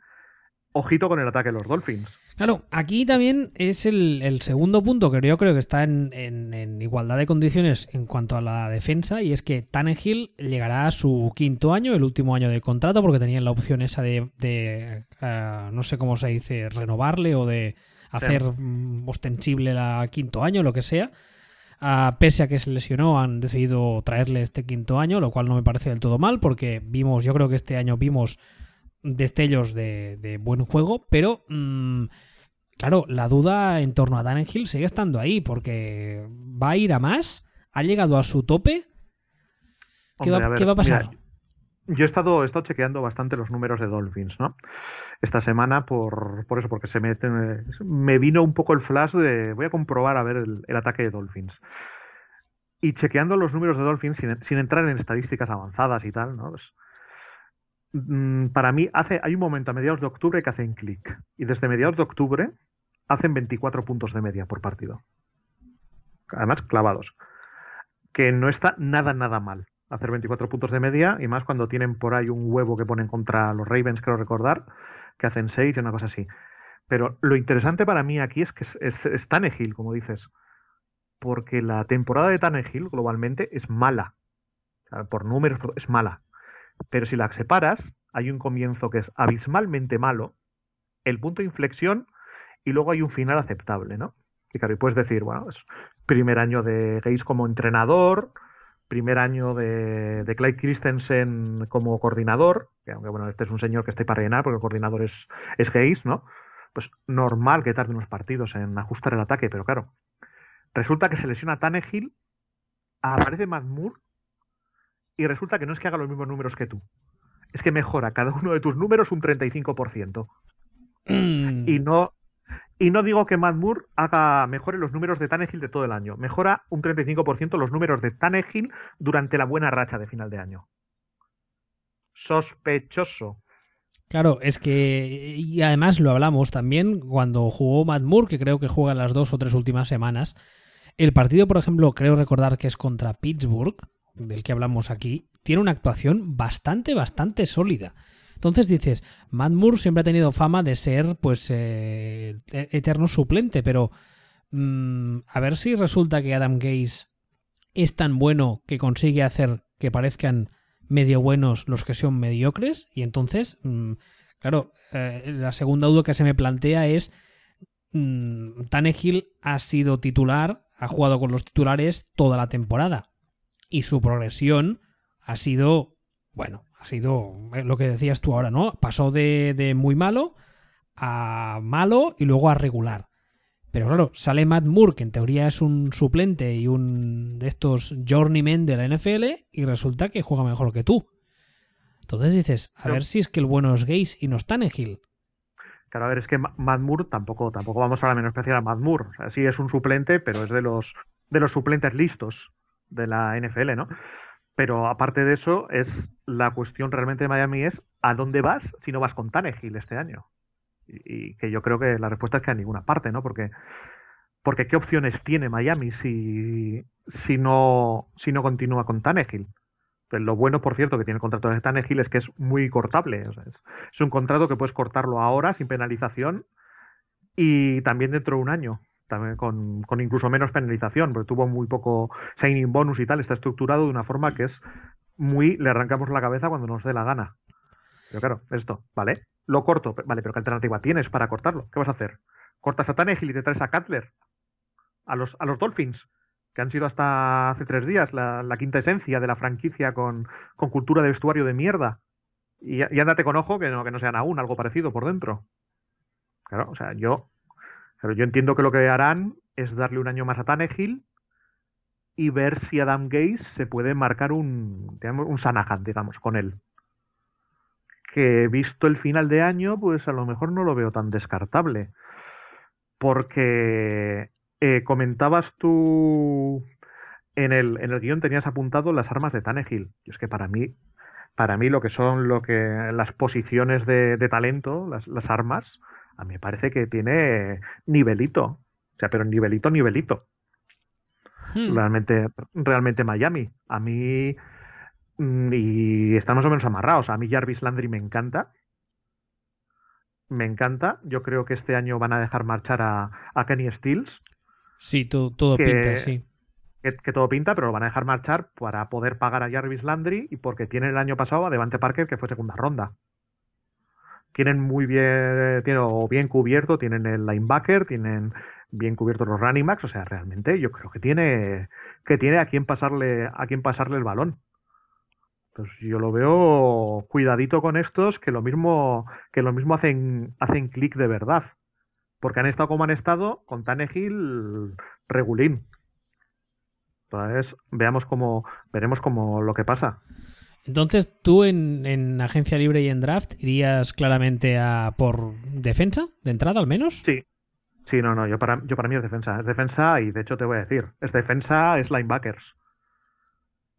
ojito con el ataque de los Dolphins. Claro, aquí también es el, segundo punto que yo creo que está en, igualdad de condiciones en cuanto a la defensa y es que Tannehill llegará a su quinto año, el último año de contrato, porque tenían la opción esa de, eh, no sé cómo se dice, renovarle o de hacer mm, ostensible la quinto año, lo que sea. Ah, pese a que se lesionó, han decidido traerle este quinto año, lo cual no me parece del todo mal, porque vimos, yo creo que este año vimos destellos de, buen juego, pero mm, claro, la duda en torno a Hill sigue estando ahí, porque va a ir a más, ha llegado a su tope. ¿Qué, va, a pasar? yo he estado, he estado chequeando bastante los números de Dolphins, ¿no? Esta semana por, por eso, porque se me, me vino un poco el flash de voy a comprobar a ver el, ataque de Dolphins. Y chequeando los números de Dolphins sin, sin entrar en estadísticas avanzadas y tal, ¿no? Pues, para mí hace, hay un momento a mediados de octubre que hacen clic. Y desde mediados de octubre hacen 24 puntos de media por partido. Además, clavados. Que no está nada, nada mal hacer 24 puntos de media, y más cuando tienen por ahí un huevo que ponen contra los Ravens, creo recordar, que hacen 6 y una cosa así. Pero lo interesante para mí aquí es que es, es, Tannehill, como dices. Porque la temporada de Tannehill globalmente es mala. por números es mala. Pero si la separas, hay un comienzo que es abismalmente malo, el punto de inflexión y luego hay un final aceptable, ¿no? Y claro, y puedes decir, bueno, es primer año de Gates como entrenador, primer año de, de Clyde Christensen como coordinador, que aunque bueno, este es un señor que está para rellenar porque el coordinador es, es Gates, ¿no? Pues normal que tarde unos partidos en ajustar el ataque, pero claro, resulta que se lesiona Tannehill, aparece Matt Moore y resulta que no es que haga los mismos números que tú, es que mejora cada uno de tus números un 35%. Mm. Y no Y no digo que Matt Moore haga mejore los números de Tannehill de todo el año. Mejora un 35% los números de Tannehill durante la buena racha de final de año. Sospechoso. Claro, es que. Y además lo hablamos también cuando jugó Matt Moore, que creo que juega las dos o tres últimas semanas. El partido, por ejemplo, creo recordar que es contra Pittsburgh, del que hablamos aquí, tiene una actuación bastante, bastante sólida. Entonces dices, Matt Moore siempre ha tenido fama de ser, pues, eh, e-, eterno suplente, pero mm, a ver si resulta que Adam Gaze es tan bueno que consigue hacer que parezcan medio buenos los que son mediocres. Y entonces, mm, claro, eh, la segunda duda que se me plantea es, mm, Tannehill ha sido titular, ha jugado con los titulares toda la temporada. Y su progresión ha sido, bueno, ha sido eh, lo que decías tú ahora, ¿no? Pasó de, de muy malo a malo y luego a regular. Pero claro, sale Matt Moore, que en teoría es un suplente y un de estos journeymen de la NFL, y resulta que juega mejor que tú. Entonces dices, a ver si es que el bueno es Gaze y no es Tannehill. Claro, a ver, es que Matt Moore tampoco, tampoco vamos a la menospreciar a Matt Moore. O sea, sí es un suplente, pero es de los, de los suplentes listos de la NFL, ¿no? Pero aparte de eso, es la cuestión realmente de Miami es ¿a dónde vas si no vas con Tannehill este año? Y, que yo creo que la respuesta es que a ninguna parte, ¿no? Porque, porque ¿qué opciones tiene Miami si, si, no, si no continúa con Tannehill? Pues lo bueno, por cierto, que tiene el contrato de Tannehill es que es muy cortable. es, un contrato que puedes cortarlo ahora sin penalización y también dentro de un año. También con, con incluso menos penalización, porque tuvo muy poco signing bonus y tal. Está estructurado de una forma que es muy. Le arrancamos la cabeza cuando nos dé la gana. Pero claro, esto, ¿vale? Lo corto, vale, pero ¿qué alternativa tienes para cortarlo? ¿Qué vas a hacer? ¿Cortas a Tannehill y te traes a Cutler? A los, a los Dolphins, que han sido hasta hace tres días la, quinta esencia de la franquicia con, cultura de vestuario de mierda. Y, y, ándate con ojo que no, que no sean aún algo parecido por dentro. Claro, o sea, yo, pero yo entiendo que lo que harán es darle un año más a Tannehill y ver si Adam Gaze se puede marcar un, digamos, un Sanahan, digamos, con él que visto el final de año, pues a lo mejor no lo veo tan descartable. Porque eh, comentabas tú en el, en el guion tenías apuntado las armas de Tannehill. Y es que para mí, para mí lo que son lo que las posiciones de, talento, las, las, armas, a mí me parece que tiene nivelito. O sea, pero nivelito, nivelito. Hmm. Realmente, realmente Miami. A mí Mm, y están más o menos amarrados. A mí Jarvis Landry me encanta. Me encanta. Yo creo que este año van a dejar marchar a, Kenny Stills. Sí, todo, pinta, sí. Que, todo pinta, pero lo van a dejar marchar para poder pagar a Jarvis Landry y porque tienen el año pasado a Devante Parker, que fue segunda ronda. Tienen muy bien, tienen, bien cubierto, tienen el linebacker, tienen bien cubiertos los running backs, o sea, realmente yo creo que tiene, que tiene a quien pasarle, a quien pasarle el balón. Pues yo lo veo cuidadito con estos, que lo mismo, que lo mismo hacen, hacen clic de verdad. Porque han estado como han estado con Tannehill regulín. Entonces, veamos cómo, veremos cómo lo que pasa. Entonces, ¿tú en, en, agencia libre y en draft irías claramente a por defensa, de entrada al menos? Sí. Sí, no, no, yo para, yo para mí es defensa. Es defensa y de hecho te voy a decir, es defensa, es linebackers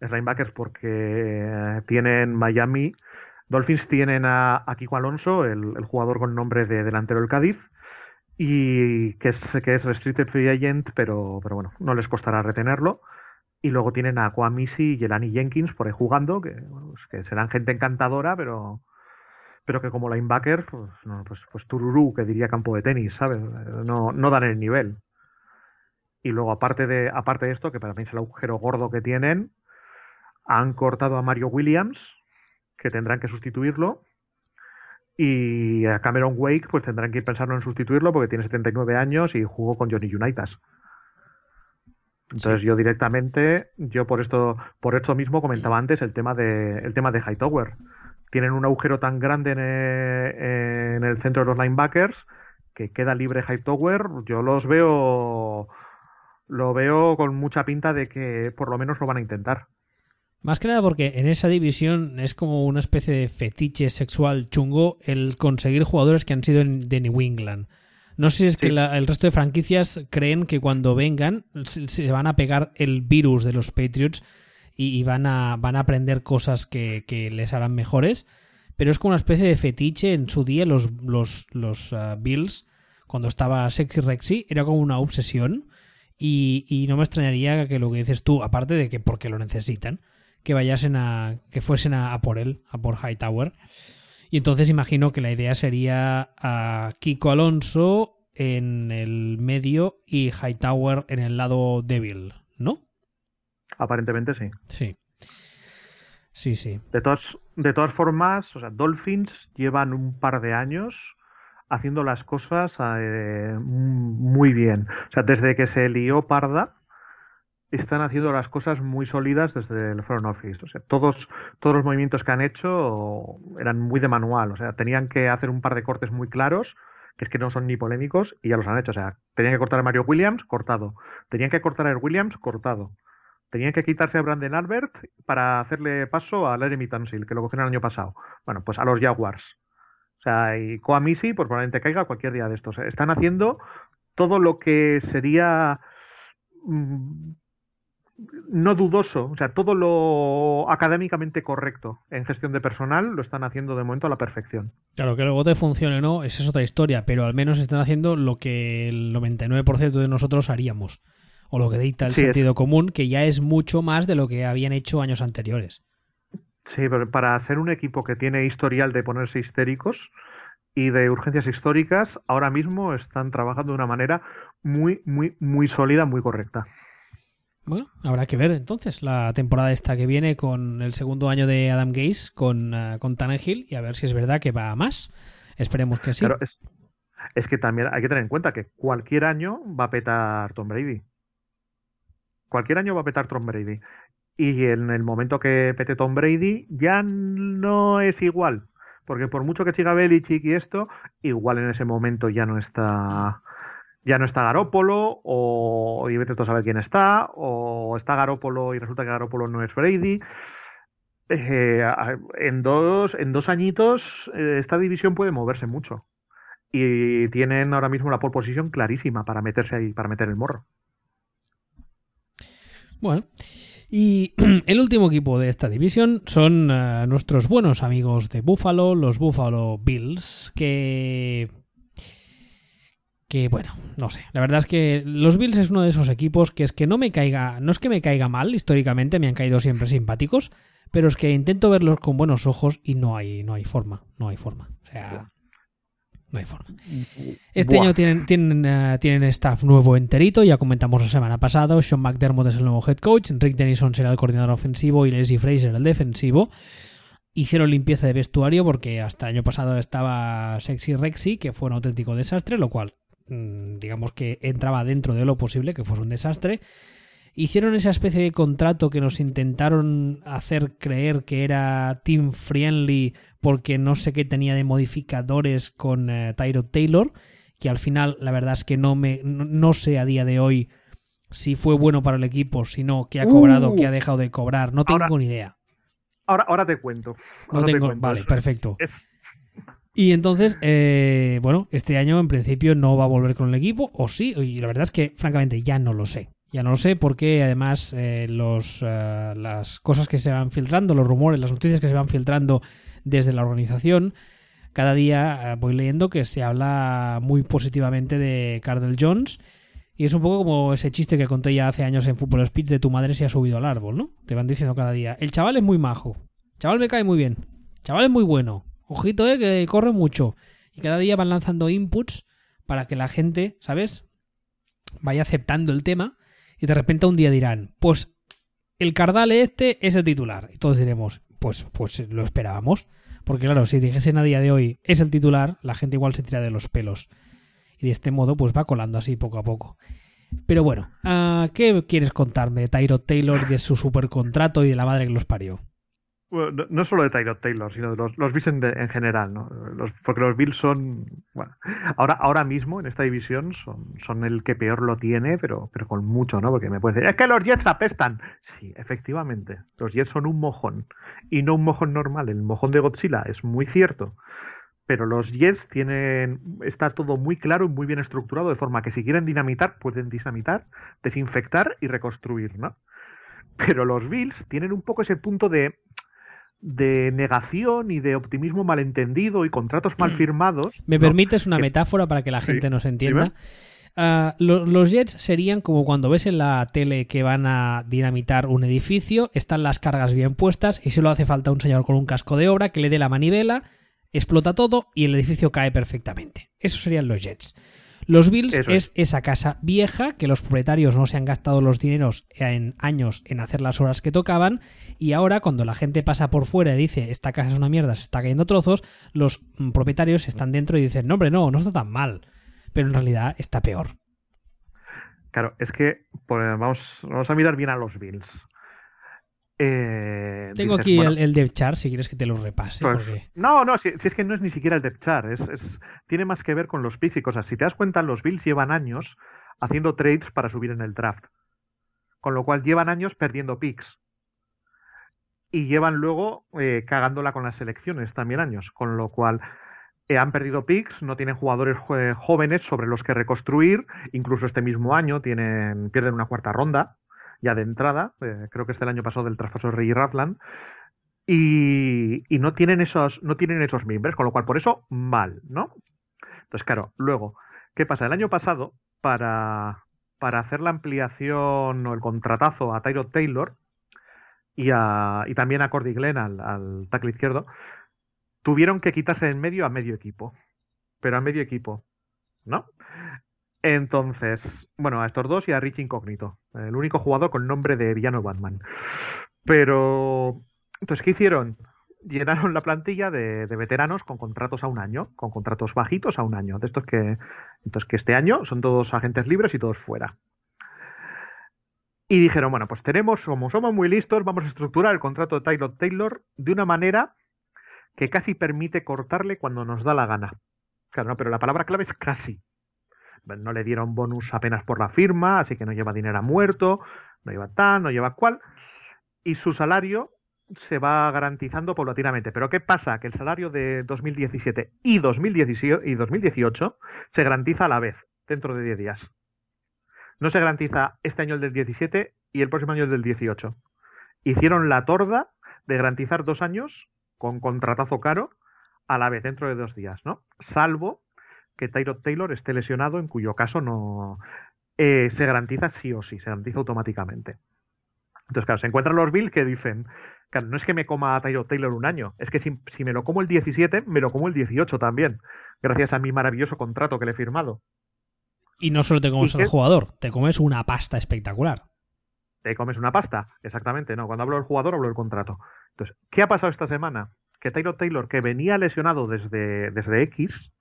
es linebackers porque tienen Miami. Dolphins tienen a, Kiko Alonso, el, jugador con nombre de delantero del Cádiz, y que es, que es restricted free agent, pero, pero bueno, no les costará retenerlo. Y luego tienen a Kwamisi y Jelani Jenkins por ahí jugando, que, pues, que serán gente encantadora, pero, pero que como linebacker, pues, no, pues, pues que diría campo de tenis, ¿sabes? No, no dan el nivel. Y luego, aparte de, aparte de esto, que para mí es el agujero gordo que tienen, han cortado a Mario Williams, que tendrán que sustituirlo. Y a Cameron Wake, pues tendrán que ir pensando en sustituirlo porque tiene 79 años y jugó con Johnny Unitas. Entonces yo directamente, yo por esto, por esto mismo comentaba antes el tema de, el tema de Hightower. Tienen un agujero tan grande en el, en el centro de los linebackers que queda libre Hightower. Yo los veo, lo veo con mucha pinta de que por lo menos lo van a intentar. Más que nada porque en esa división es como una especie de fetiche sexual chungo el conseguir jugadores que han sido de New England. No sé si es que el resto de franquicias creen que cuando vengan se, van a pegar el virus de los Patriots y, van, a, van a aprender cosas que, les harán mejores. Pero es como una especie de fetiche en su día los, los, los uh, Bills, cuando estaba Sexy Rexy, era como una obsesión. Y, no me extrañaría que lo que dices tú, aparte de que porque lo necesitan, que vayasen a. que fuesen a, por él, a por Hightower. Y entonces imagino que la idea sería a Kiko Alonso en el medio y Hightower en el lado débil, ¿no? Aparentemente sí. Sí. Sí, sí. De todas, de todas formas, o sea, Dolphins llevan un par de años haciendo las cosas eh, muy bien. O sea, desde que se lió Parda, están haciendo las cosas muy sólidas desde el front office. O sea, todos, todos los movimientos que han hecho eran muy de manual. O sea, tenían que hacer un par de cortes muy claros, que es que no son ni polémicos, y ya los han hecho. O sea, tenían que cortar a Mario Williams, cortado. Tenían que cortar a Williams, cortado. Tenían que quitarse a Brandon Albert para hacerle paso a Larry Tansil, que lo cogieron el año pasado. Bueno, pues a los Jaguars. O sea, y Coamisi, pues probablemente caiga cualquier día de estos. Están haciendo todo lo que sería mm, no dudoso, o sea, todo lo académicamente correcto en gestión de personal lo están haciendo de momento a la perfección. Claro, que luego te funcione o no, esa es otra historia, pero al menos están haciendo lo que el 99% de nosotros haríamos, o lo que dicta el sentido común, que ya es mucho más de lo que habían hecho años anteriores. Sí, pero para ser un equipo que tiene historial de ponerse histéricos y de urgencias históricas, ahora mismo están trabajando de una manera muy, muy, muy sólida, muy correcta. Bueno, habrá que ver entonces la temporada esta que viene con el segundo año de Adam Gaze con, uh, con Tannehill y a ver si es verdad que va a más. Esperemos que sí. Pero es, que también hay que tener en cuenta que cualquier año va a petar Tom Brady. Cualquier año va a petar Tom Brady. Y en el momento que pete Tom Brady ya no es igual. Porque por mucho que siga Belichick y esto, igual en ese momento ya no está ya no está Garópolo, o y vete a saber quién está, o está Garópolo y resulta que Garópolo no es Brady. Eh, en, dos, en dos añitos eh, esta división puede moverse mucho. Y tienen ahora mismo la pole position clarísima para meterse ahí, para meter el morro. Bueno, y *clears throat* el último equipo de esta división son eh, nuestros buenos amigos de Buffalo, los Buffalo Bills, que que bueno, no sé. La verdad es que los Bills es uno de esos equipos que es que no me caiga, no es que me caiga mal, históricamente me han caído siempre simpáticos, pero es que intento verlos con buenos ojos y no hay, no hay forma, no hay forma. O sea, no hay forma. Este año tienen, tienen, eh, tienen staff nuevo enterito, ya comentamos la semana pasada. Sean McDermott es el nuevo head coach, Rick Denison será el coordinador ofensivo y Leslie Fraser el defensivo. Hicieron limpieza de vestuario porque hasta el año pasado estaba Sexy Rexy, que fue un auténtico desastre, lo cual Mm, digamos que entraba dentro de lo posible, que fuese un desastre. Hicieron esa especie de contrato que nos intentaron hacer creer que era team friendly porque no sé qué tenía de modificadores con eh, Tyro Taylor, que al final la verdad es que no me no, sé a día de hoy si fue bueno para el equipo, si no, que ha cobrado, que ha uh. dejado de cobrar, no tengo ni idea. Ahora, ahora te cuento. no tengo, vale, perfecto. Y entonces, eh, bueno, este año en principio no va a volver con el equipo, o sí, y la verdad es que francamente ya no lo sé. Ya no lo sé porque además eh, los, eh, las cosas que se van filtrando, los rumores, las noticias que se van filtrando desde la organización, cada día voy leyendo que se habla muy positivamente de Cardell Jones. Y es un poco como ese chiste que conté ya hace años en Fútbol Speech de tu madre se ha subido al árbol, ¿no? Te van diciendo cada día, el chaval es muy majo, chaval me cae muy bien, chaval es muy bueno, Ojito, eh, que corre mucho. Y cada día van lanzando inputs para que la gente, ¿sabes? Vaya aceptando el tema. Y de repente un día dirán, pues el Cardale este es el titular. Y todos diremos, pues, pues lo esperábamos. Porque claro, si dijesen a día de hoy es el titular, la gente igual se tira de los pelos. Y de este modo, pues va colando así poco a poco. Pero bueno, ah, ¿qué quieres contarme de Tyro Taylor, de su supercontrato y de la madre que los parió? No, solo de Tyrod Taylor, sino de los, los Bills en, general, ¿no? porque los Bills son, bueno, ahora, ahora mismo en esta división son, son el que peor lo tiene, pero, pero con mucho, ¿no? Porque me puede decir, es que los Jets apestan. Sí, efectivamente, los Jets son un mojón, y no un mojón normal, el mojón de Godzilla es muy cierto, Pero los Jets tienen. Está todo muy claro y muy bien estructurado, de forma que si quieren dinamitar, pueden dinamitar, desinfectar y reconstruir, ¿no? Pero los Bills tienen un poco ese punto de, de negación y de optimismo malentendido y contratos mal firmados. ¿Me permites una metáfora para que la gente nos entienda? Ah, los Jets serían como cuando ves en la tele que van a dinamitar un edificio, están las cargas bien puestas y solo hace falta un señor con un casco de obra que le dé la manivela explota todo y el edificio cae perfectamente. Eso serían los Jets. Los Bills es. esa casa vieja que los propietarios no se han gastado los dineros en años en hacer las horas que tocaban y ahora cuando la gente pasa por fuera y dice esta casa es una mierda, se está cayendo trozos, los propietarios están dentro y dicen no hombre no, no está tan mal, pero en realidad está peor. Claro, es que pues, vamos, vamos a mirar bien a los Bills. Eh, Tengo aquí el, el depth chart, si quieres que te lo repase. Pues, no, no, si, es que no es ni siquiera el depth chart, es, tiene más que ver con los picks y cosas. Si te das cuenta, los Bills llevan años haciendo trades para subir en el draft. Con lo cual llevan años perdiendo picks. Y llevan luego eh, cagándola con las selecciones también años. Con lo cual eh, han perdido picks, no tienen jugadores jóvenes sobre los que reconstruir. Incluso este mismo año tienen, pierden una cuarta ronda ya de entrada, eh, creo que es del año pasado del traspaso de Rey Ratland, y, y, no tienen esos, no tienen esos miembros, con lo cual por eso mal, ¿no? Entonces, claro, luego, ¿qué pasa? El año pasado, para, para hacer la ampliación o el contratazo a Tyro Taylor y, a, y también a Cordy Glenn al tackle izquierdo, tuvieron que quitarse en medio a medio equipo. Pero a medio equipo, ¿no? Entonces, bueno, a estos dos y a Rich Incógnito, el único jugador con nombre de villano Batman. Pero, entonces, ¿qué hicieron? Llenaron la plantilla de, veteranos con contratos a un año, con contratos bajitos a un año. De estos que, entonces, que este año son todos agentes libres y todos fuera. Y dijeron, bueno, pues tenemos, como somos muy listos, vamos a estructurar el contrato de Taylor Taylor de una manera que casi permite cortarle cuando nos da la gana. Claro, pero la palabra clave es casi no le dieron bonus apenas por la firma, así que no lleva dinero a muerto, no lleva tan, no lleva cual, y su salario se va garantizando paulatinamente. Pero ¿qué pasa? Que el salario de 2017 y 2018 se garantiza a la vez, dentro de 10 días. No se garantiza este año el del 17 y el próximo año el del 18. Hicieron la torda de garantizar dos años con contratazo caro a la vez, dentro de dos días, ¿no? Salvo que Tyrod Taylor esté lesionado, en cuyo caso no eh, se garantiza sí o sí, se garantiza automáticamente. Entonces, claro, se encuentran los Bills que dicen, claro, no es que me coma a Tyrod Taylor un año, es que si, me lo como el 17, me lo como el 18 también, gracias a mi maravilloso contrato que le he firmado. Y no solo te comes al jugador, te comes una pasta espectacular. Te comes una pasta, exactamente, no. Cuando hablo del jugador, hablo del contrato. Entonces, ¿qué ha pasado esta semana? Que Tyrod Taylor, que venía lesionado desde, desde X,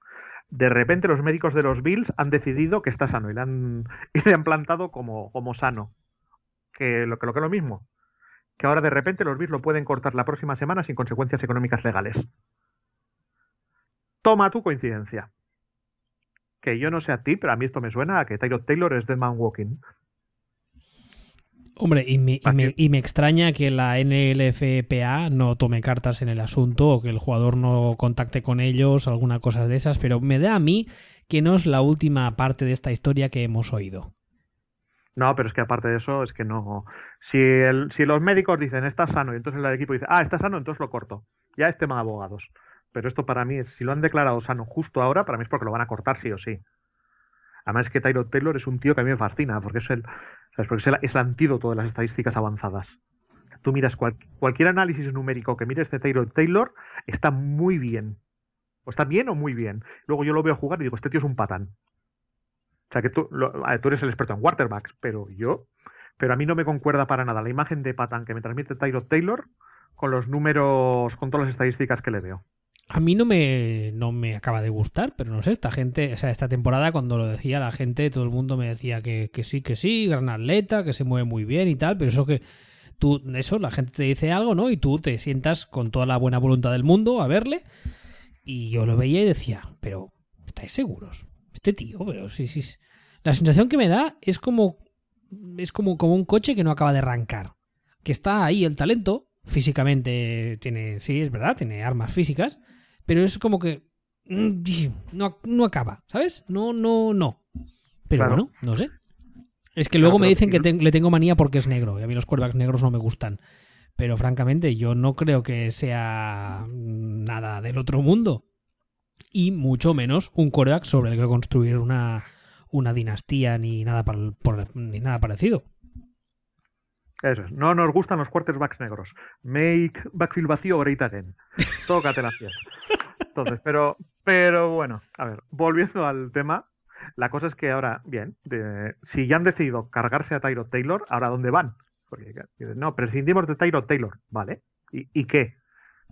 de repente los médicos de los Bills han decidido que está sano y le han, y han plantado como, como sano. Que lo, que lo que es lo mismo. Que ahora de repente los Bills lo pueden cortar la próxima semana sin consecuencias económicas legales. Toma tu coincidencia. Que yo no sé a ti, pero a mí esto me suena a que Tyrod Taylor es Dead Man Walking. Hombre, y me, extraña que la NLFPA no tome cartas en el asunto o que el jugador no contacte con ellos, alguna cosa de esas, pero me da a mí que no es la última parte de esta historia que hemos oído. No, pero es que aparte de eso, es que no. Si, si los médicos dicen está sano y entonces el equipo dice ah, está sano, entonces lo corto. Ya es tema de abogados. Pero esto para mí es, si lo han declarado sano justo ahora, para mí es porque lo van a cortar sí o sí. Además es que Tyro Taylor es un tío que a mí me fascina, porque es el, porque es el, antídoto de las estadísticas avanzadas. Tú miras cualquier análisis numérico que mires de Taylor Taylor, está muy bien. O está bien o muy bien. Luego yo lo veo jugar y digo, este tío es un patán. O sea que tú, tú eres el experto en quarterbacks, pero yo, pero a mí no me concuerda para nada la imagen de patán que me transmite Taylor Taylor con los números, con todas las estadísticas que le veo. A mí no me, no me acaba de gustar, pero no sé, esta gente, o sea, esta temporada cuando lo decía la gente, todo el mundo me decía que, que sí, que sí, gran atleta, que se mueve muy bien y tal, pero eso que tú, eso, la gente te dice algo, ¿no? Y tú te sientas con toda la buena voluntad del mundo a verle. Y yo lo veía y decía, pero, ¿estáis seguros? Este tío, pero sí, sí. La sensación que me da es como, es como, como un coche que no acaba de arrancar. Que está ahí el talento, físicamente tiene, sí, es verdad, tiene armas físicas, pero es como que mm, no, no acaba, ¿sabes? No, no, no. Pero bueno, no sé. Es que luego me dicen que le tengo manía porque es negro y a mí los quarterbacks negros no me gustan. Pero francamente yo no creo que sea nada del otro mundo. Y mucho menos un quarterback sobre el que construir una, una dinastía ni nada, ni nada parecido. Eso es. No nos gustan los quarterbacks negros. Make backfield vacío great again. Tócate las pies. Entonces, pero, pero bueno, a ver, volviendo al tema, la cosa es que ahora, bien, si ya han decidido cargarse a Tyrod Taylor, ¿ahora dónde van? Porque, no, prescindimos de Tyrod Taylor, ¿vale? ¿Y, qué?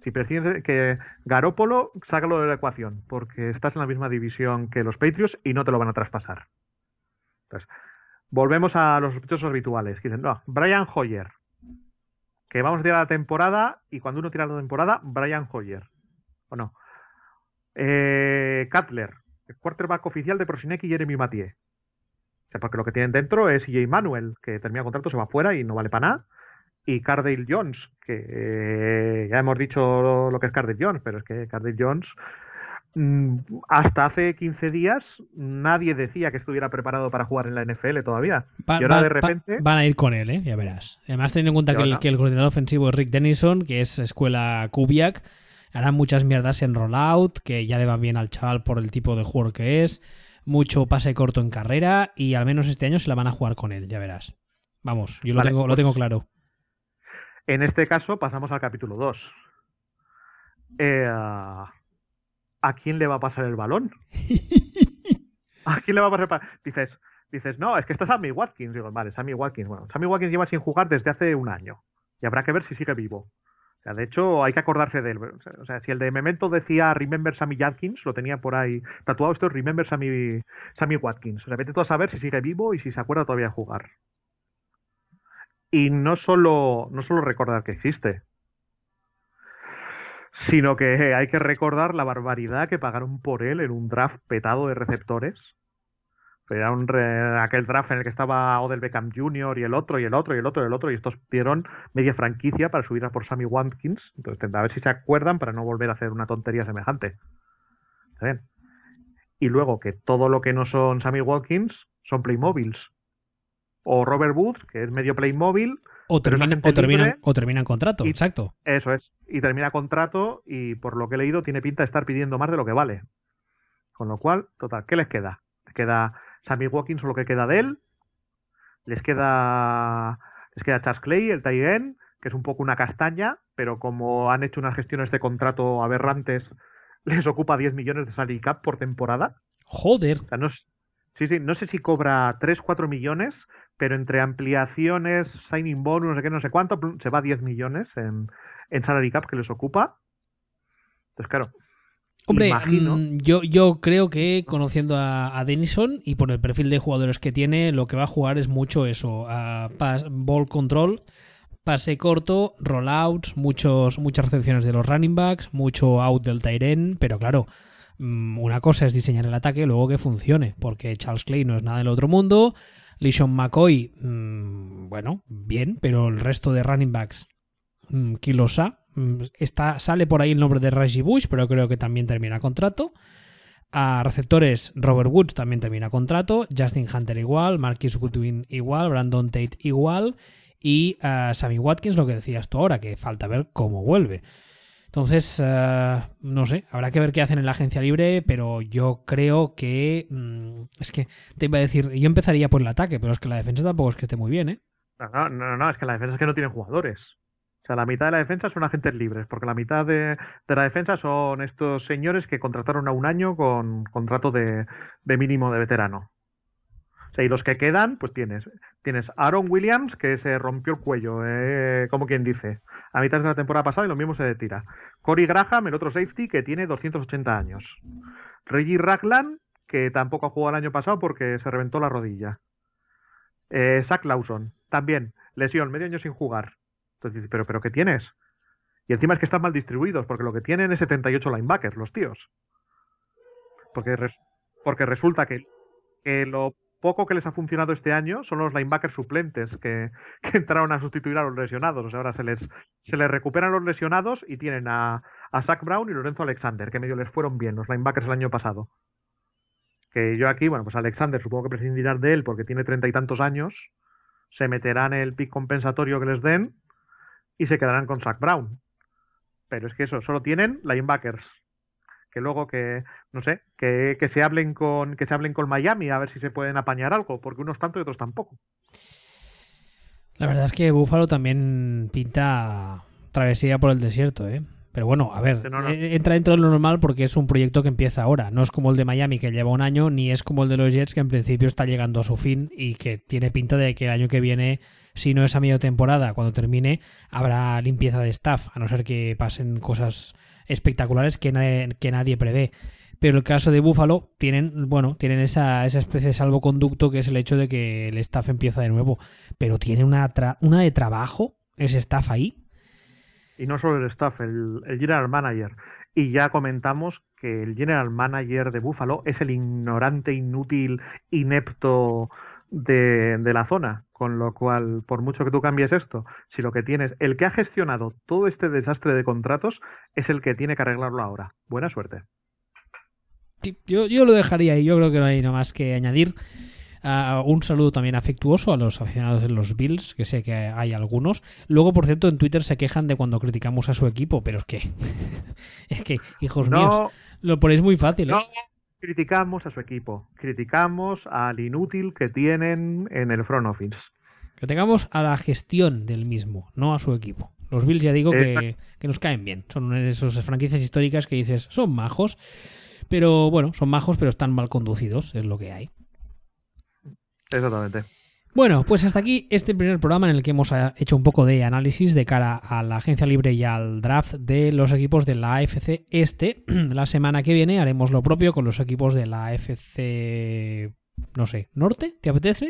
Si prescindes que Garópolo, sácalo de la ecuación, porque estás en la misma división que los Patriots y no te lo van a traspasar. Entonces, volvemos a los sospechosos habituales. Que dicen, no, Brian Hoyer. Que vamos a tirar la temporada y cuando uno tira la temporada, Brian Hoyer. ¿O no? Eh, Cutler el quarterback oficial de Prosinek y Jeremy Mathieu. O sea, porque lo que tienen dentro es J. Manuel, que termina contrato, se va fuera y no vale para nada. Y Cardale Jones, que eh, ya hemos dicho lo que es Cardale Jones, pero es que Cardale Jones hasta hace 15 días nadie decía que estuviera preparado para jugar en la NFL todavía. y ahora de repente. van a ir con él, ¿eh? ya verás. Además, teniendo en cuenta que el, que el, coordinador ofensivo es Rick Denison, que es escuela Kubiak, harán muchas mierdas en rollout, que ya le van bien al chaval por el tipo de jugador que es, mucho pase corto en carrera y al menos este año se la van a jugar con él, ya verás. Vamos, yo lo, tengo, lo pues tengo claro. En este caso pasamos al capítulo 2. Eh, ¿A quién le va a pasar el balón? *laughs* ¿A quién le va a pasar el balón? Dices, dices, no, es que está Sammy Watkins. Digo, vale, Sammy Watkins. Bueno, Sammy Watkins lleva sin jugar desde hace un año. Y habrá que ver si sigue vivo de hecho, hay que acordarse de él. O sea, si el de Memento decía Remember Sammy Watkins, lo tenía por ahí tatuado, esto es Remember Sammy, Sammy Watkins. O sea, vete tú a saber si sigue vivo y si se acuerda todavía de jugar. Y no solo, no solo recordar que existe, sino que hay que recordar la barbaridad que pagaron por él en un draft petado de receptores era un aquel draft en el que estaba Odell Beckham Jr. y el otro, y el otro, y el otro, y el otro, y estos dieron media franquicia para subir a por Sammy Watkins. Entonces, a ver si se acuerdan para no volver a hacer una tontería semejante. ¿Está bien? Y luego que todo lo que no son Sammy Watkins son Playmobiles. O Robert Woods, que es medio Playmobil. O, termina, o, terminan, o terminan contrato, exacto. Eso es. Y termina contrato y por lo que he leído tiene pinta de estar pidiendo más de lo que vale. Con lo cual, total, ¿qué les queda? Les queda Sammy Watkins lo que queda de él. Les queda, les queda Charles Clay, el Tyrion, que es un poco una castaña, pero como han hecho unas gestiones de contrato aberrantes, les ocupa 10 millones de salary cap por temporada. Joder. no, sí, sí, no sé si cobra 3, 4 millones, pero entre ampliaciones, signing bonus, no sé qué, no sé cuánto, se va a 10 millones en, en salary cap que les ocupa. Entonces, claro, Hombre, mm, yo, yo creo que conociendo a, Denison y por el perfil de jugadores que tiene, lo que va a jugar es mucho eso, a ball control, pase corto, rollouts, muchos, muchas recepciones de los running backs, mucho out del Tyren, pero claro, una cosa es diseñar el ataque, luego que funcione, porque Charles Clay no es nada del otro mundo, Lishon McCoy, mm, bueno, bien, pero el resto de running backs, kilosa, Mm, está, sale por ahí el nombre de Reggie Bush, pero creo que también termina contrato. A receptores, Robert Woods también termina contrato. Justin Hunter igual. Marquis Goodwin igual. Brandon Tate igual. Y eh, Sammy Watkins, lo que decías tú ahora, que falta ver cómo vuelve. Entonces, eh, no sé, habrá que ver qué hacen en la agencia libre, pero yo creo que. Mm, es que te iba a decir, yo empezaría por el ataque, pero es que la defensa tampoco es que esté muy bien, ¿eh? No, no, no, es que la defensa es que no tienen jugadores. O sea, la mitad de la defensa son agentes libres, porque la mitad de, la defensa son estos señores que contrataron a un año con contrato de, mínimo de veterano. O sea, y los que quedan, pues tienes, tienes Aaron Williams, que se rompió el cuello, eh, como quien dice, a mitad de la temporada pasada y lo mismo se tira. Corey Graham, el otro safety, que tiene 280 años. Reggie Ragland, que tampoco ha jugado el año pasado porque se reventó la rodilla. Eh, Zach Lawson, también, lesión, medio año sin jugar. Entonces pero, pero ¿qué tienes? Y encima es que están mal distribuidos, porque lo que tienen es 78 linebackers, los tíos. Porque, porque resulta que, que lo poco que les ha funcionado este año son los linebackers suplentes *laughs* que, entraron a sustituir a los lesionados. O sea, ahora se les, se les recuperan los lesionados y tienen a, a Zach Brown y Lorenzo Alexander, que medio les fueron bien los linebackers el año pasado. Que yo aquí, bueno, pues Alexander supongo que prescindirán de él porque tiene treinta y tantos años. Se meterán el pick compensatorio que les den y se quedarán con Zach Brown. Pero es que eso, solo tienen linebackers que luego que no sé que, se hablen con que se hablen con Miami a ver si se pueden apañar algo porque unos tanto y otros tampoco. La verdad es que Buffalo también pinta travesía por el desierto eh pero bueno, a ver, eh, entra dentro de lo normal porque es un proyecto que empieza ahora. No es como el de Miami que lleva un año, ni es como el de los Jets que en principio está llegando a su fin y que tiene pinta de que el año que viene, si no es a medio temporada, cuando termine, habrá limpieza de staff, a no ser que pasen cosas espectaculares que nadie, que nadie prevé. Pero el caso de Buffalo tienen, bueno, tienen esa, esa especie de salvoconducto que es el hecho de que el staff empieza de nuevo. Pero tiene una, una de trabajo ese staff ahí. Y no solo el staff, el, el general manager. Y ya comentamos que el general manager de Buffalo es el ignorante, inútil, inepto de, de, la zona. Con lo cual, por mucho que tú cambies esto, si lo que tienes, el que ha gestionado todo este desastre de contratos es el que tiene que arreglarlo ahora. Buena suerte. yo, yo lo dejaría ahí, yo creo que no hay nada más que añadir. Uh, un saludo también afectuoso a los aficionados de los Bills, que sé que hay algunos. Luego, por cierto, en Twitter se quejan de cuando criticamos a su equipo, pero es que, *laughs* es que, hijos míos, lo ponéis muy fácil. ¿eh? Criticamos a su equipo, criticamos al inútil que tienen en el front office. Criticamos a la gestión del mismo, no a su equipo. Los Bills ya digo que, nos caen bien. Son esas franquicias históricas que dices, son majos, pero bueno, son majos, pero están mal conducidos, es lo que hay. Exactamente. Bueno, pues hasta aquí este primer programa en el que hemos eh, hecho un poco de análisis de cara a la agencia libre y al draft de los equipos de la AFC Este. *clears throat* La semana que viene haremos lo propio con los equipos de la AFC, no sé, Norte, ¿te apetece?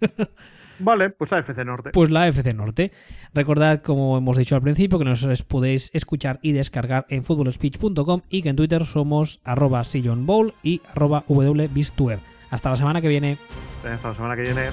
*laughs* Vale, pues la AFC Norte. Pues la AFC Norte. Recordad, como hemos dicho al principio, que nos podéis escuchar y descargar en footballspeech.com y que en Twitter somos arroba sillonbowl y arroba wbistuer. Hasta la semana que viene. Hasta la semana que viene.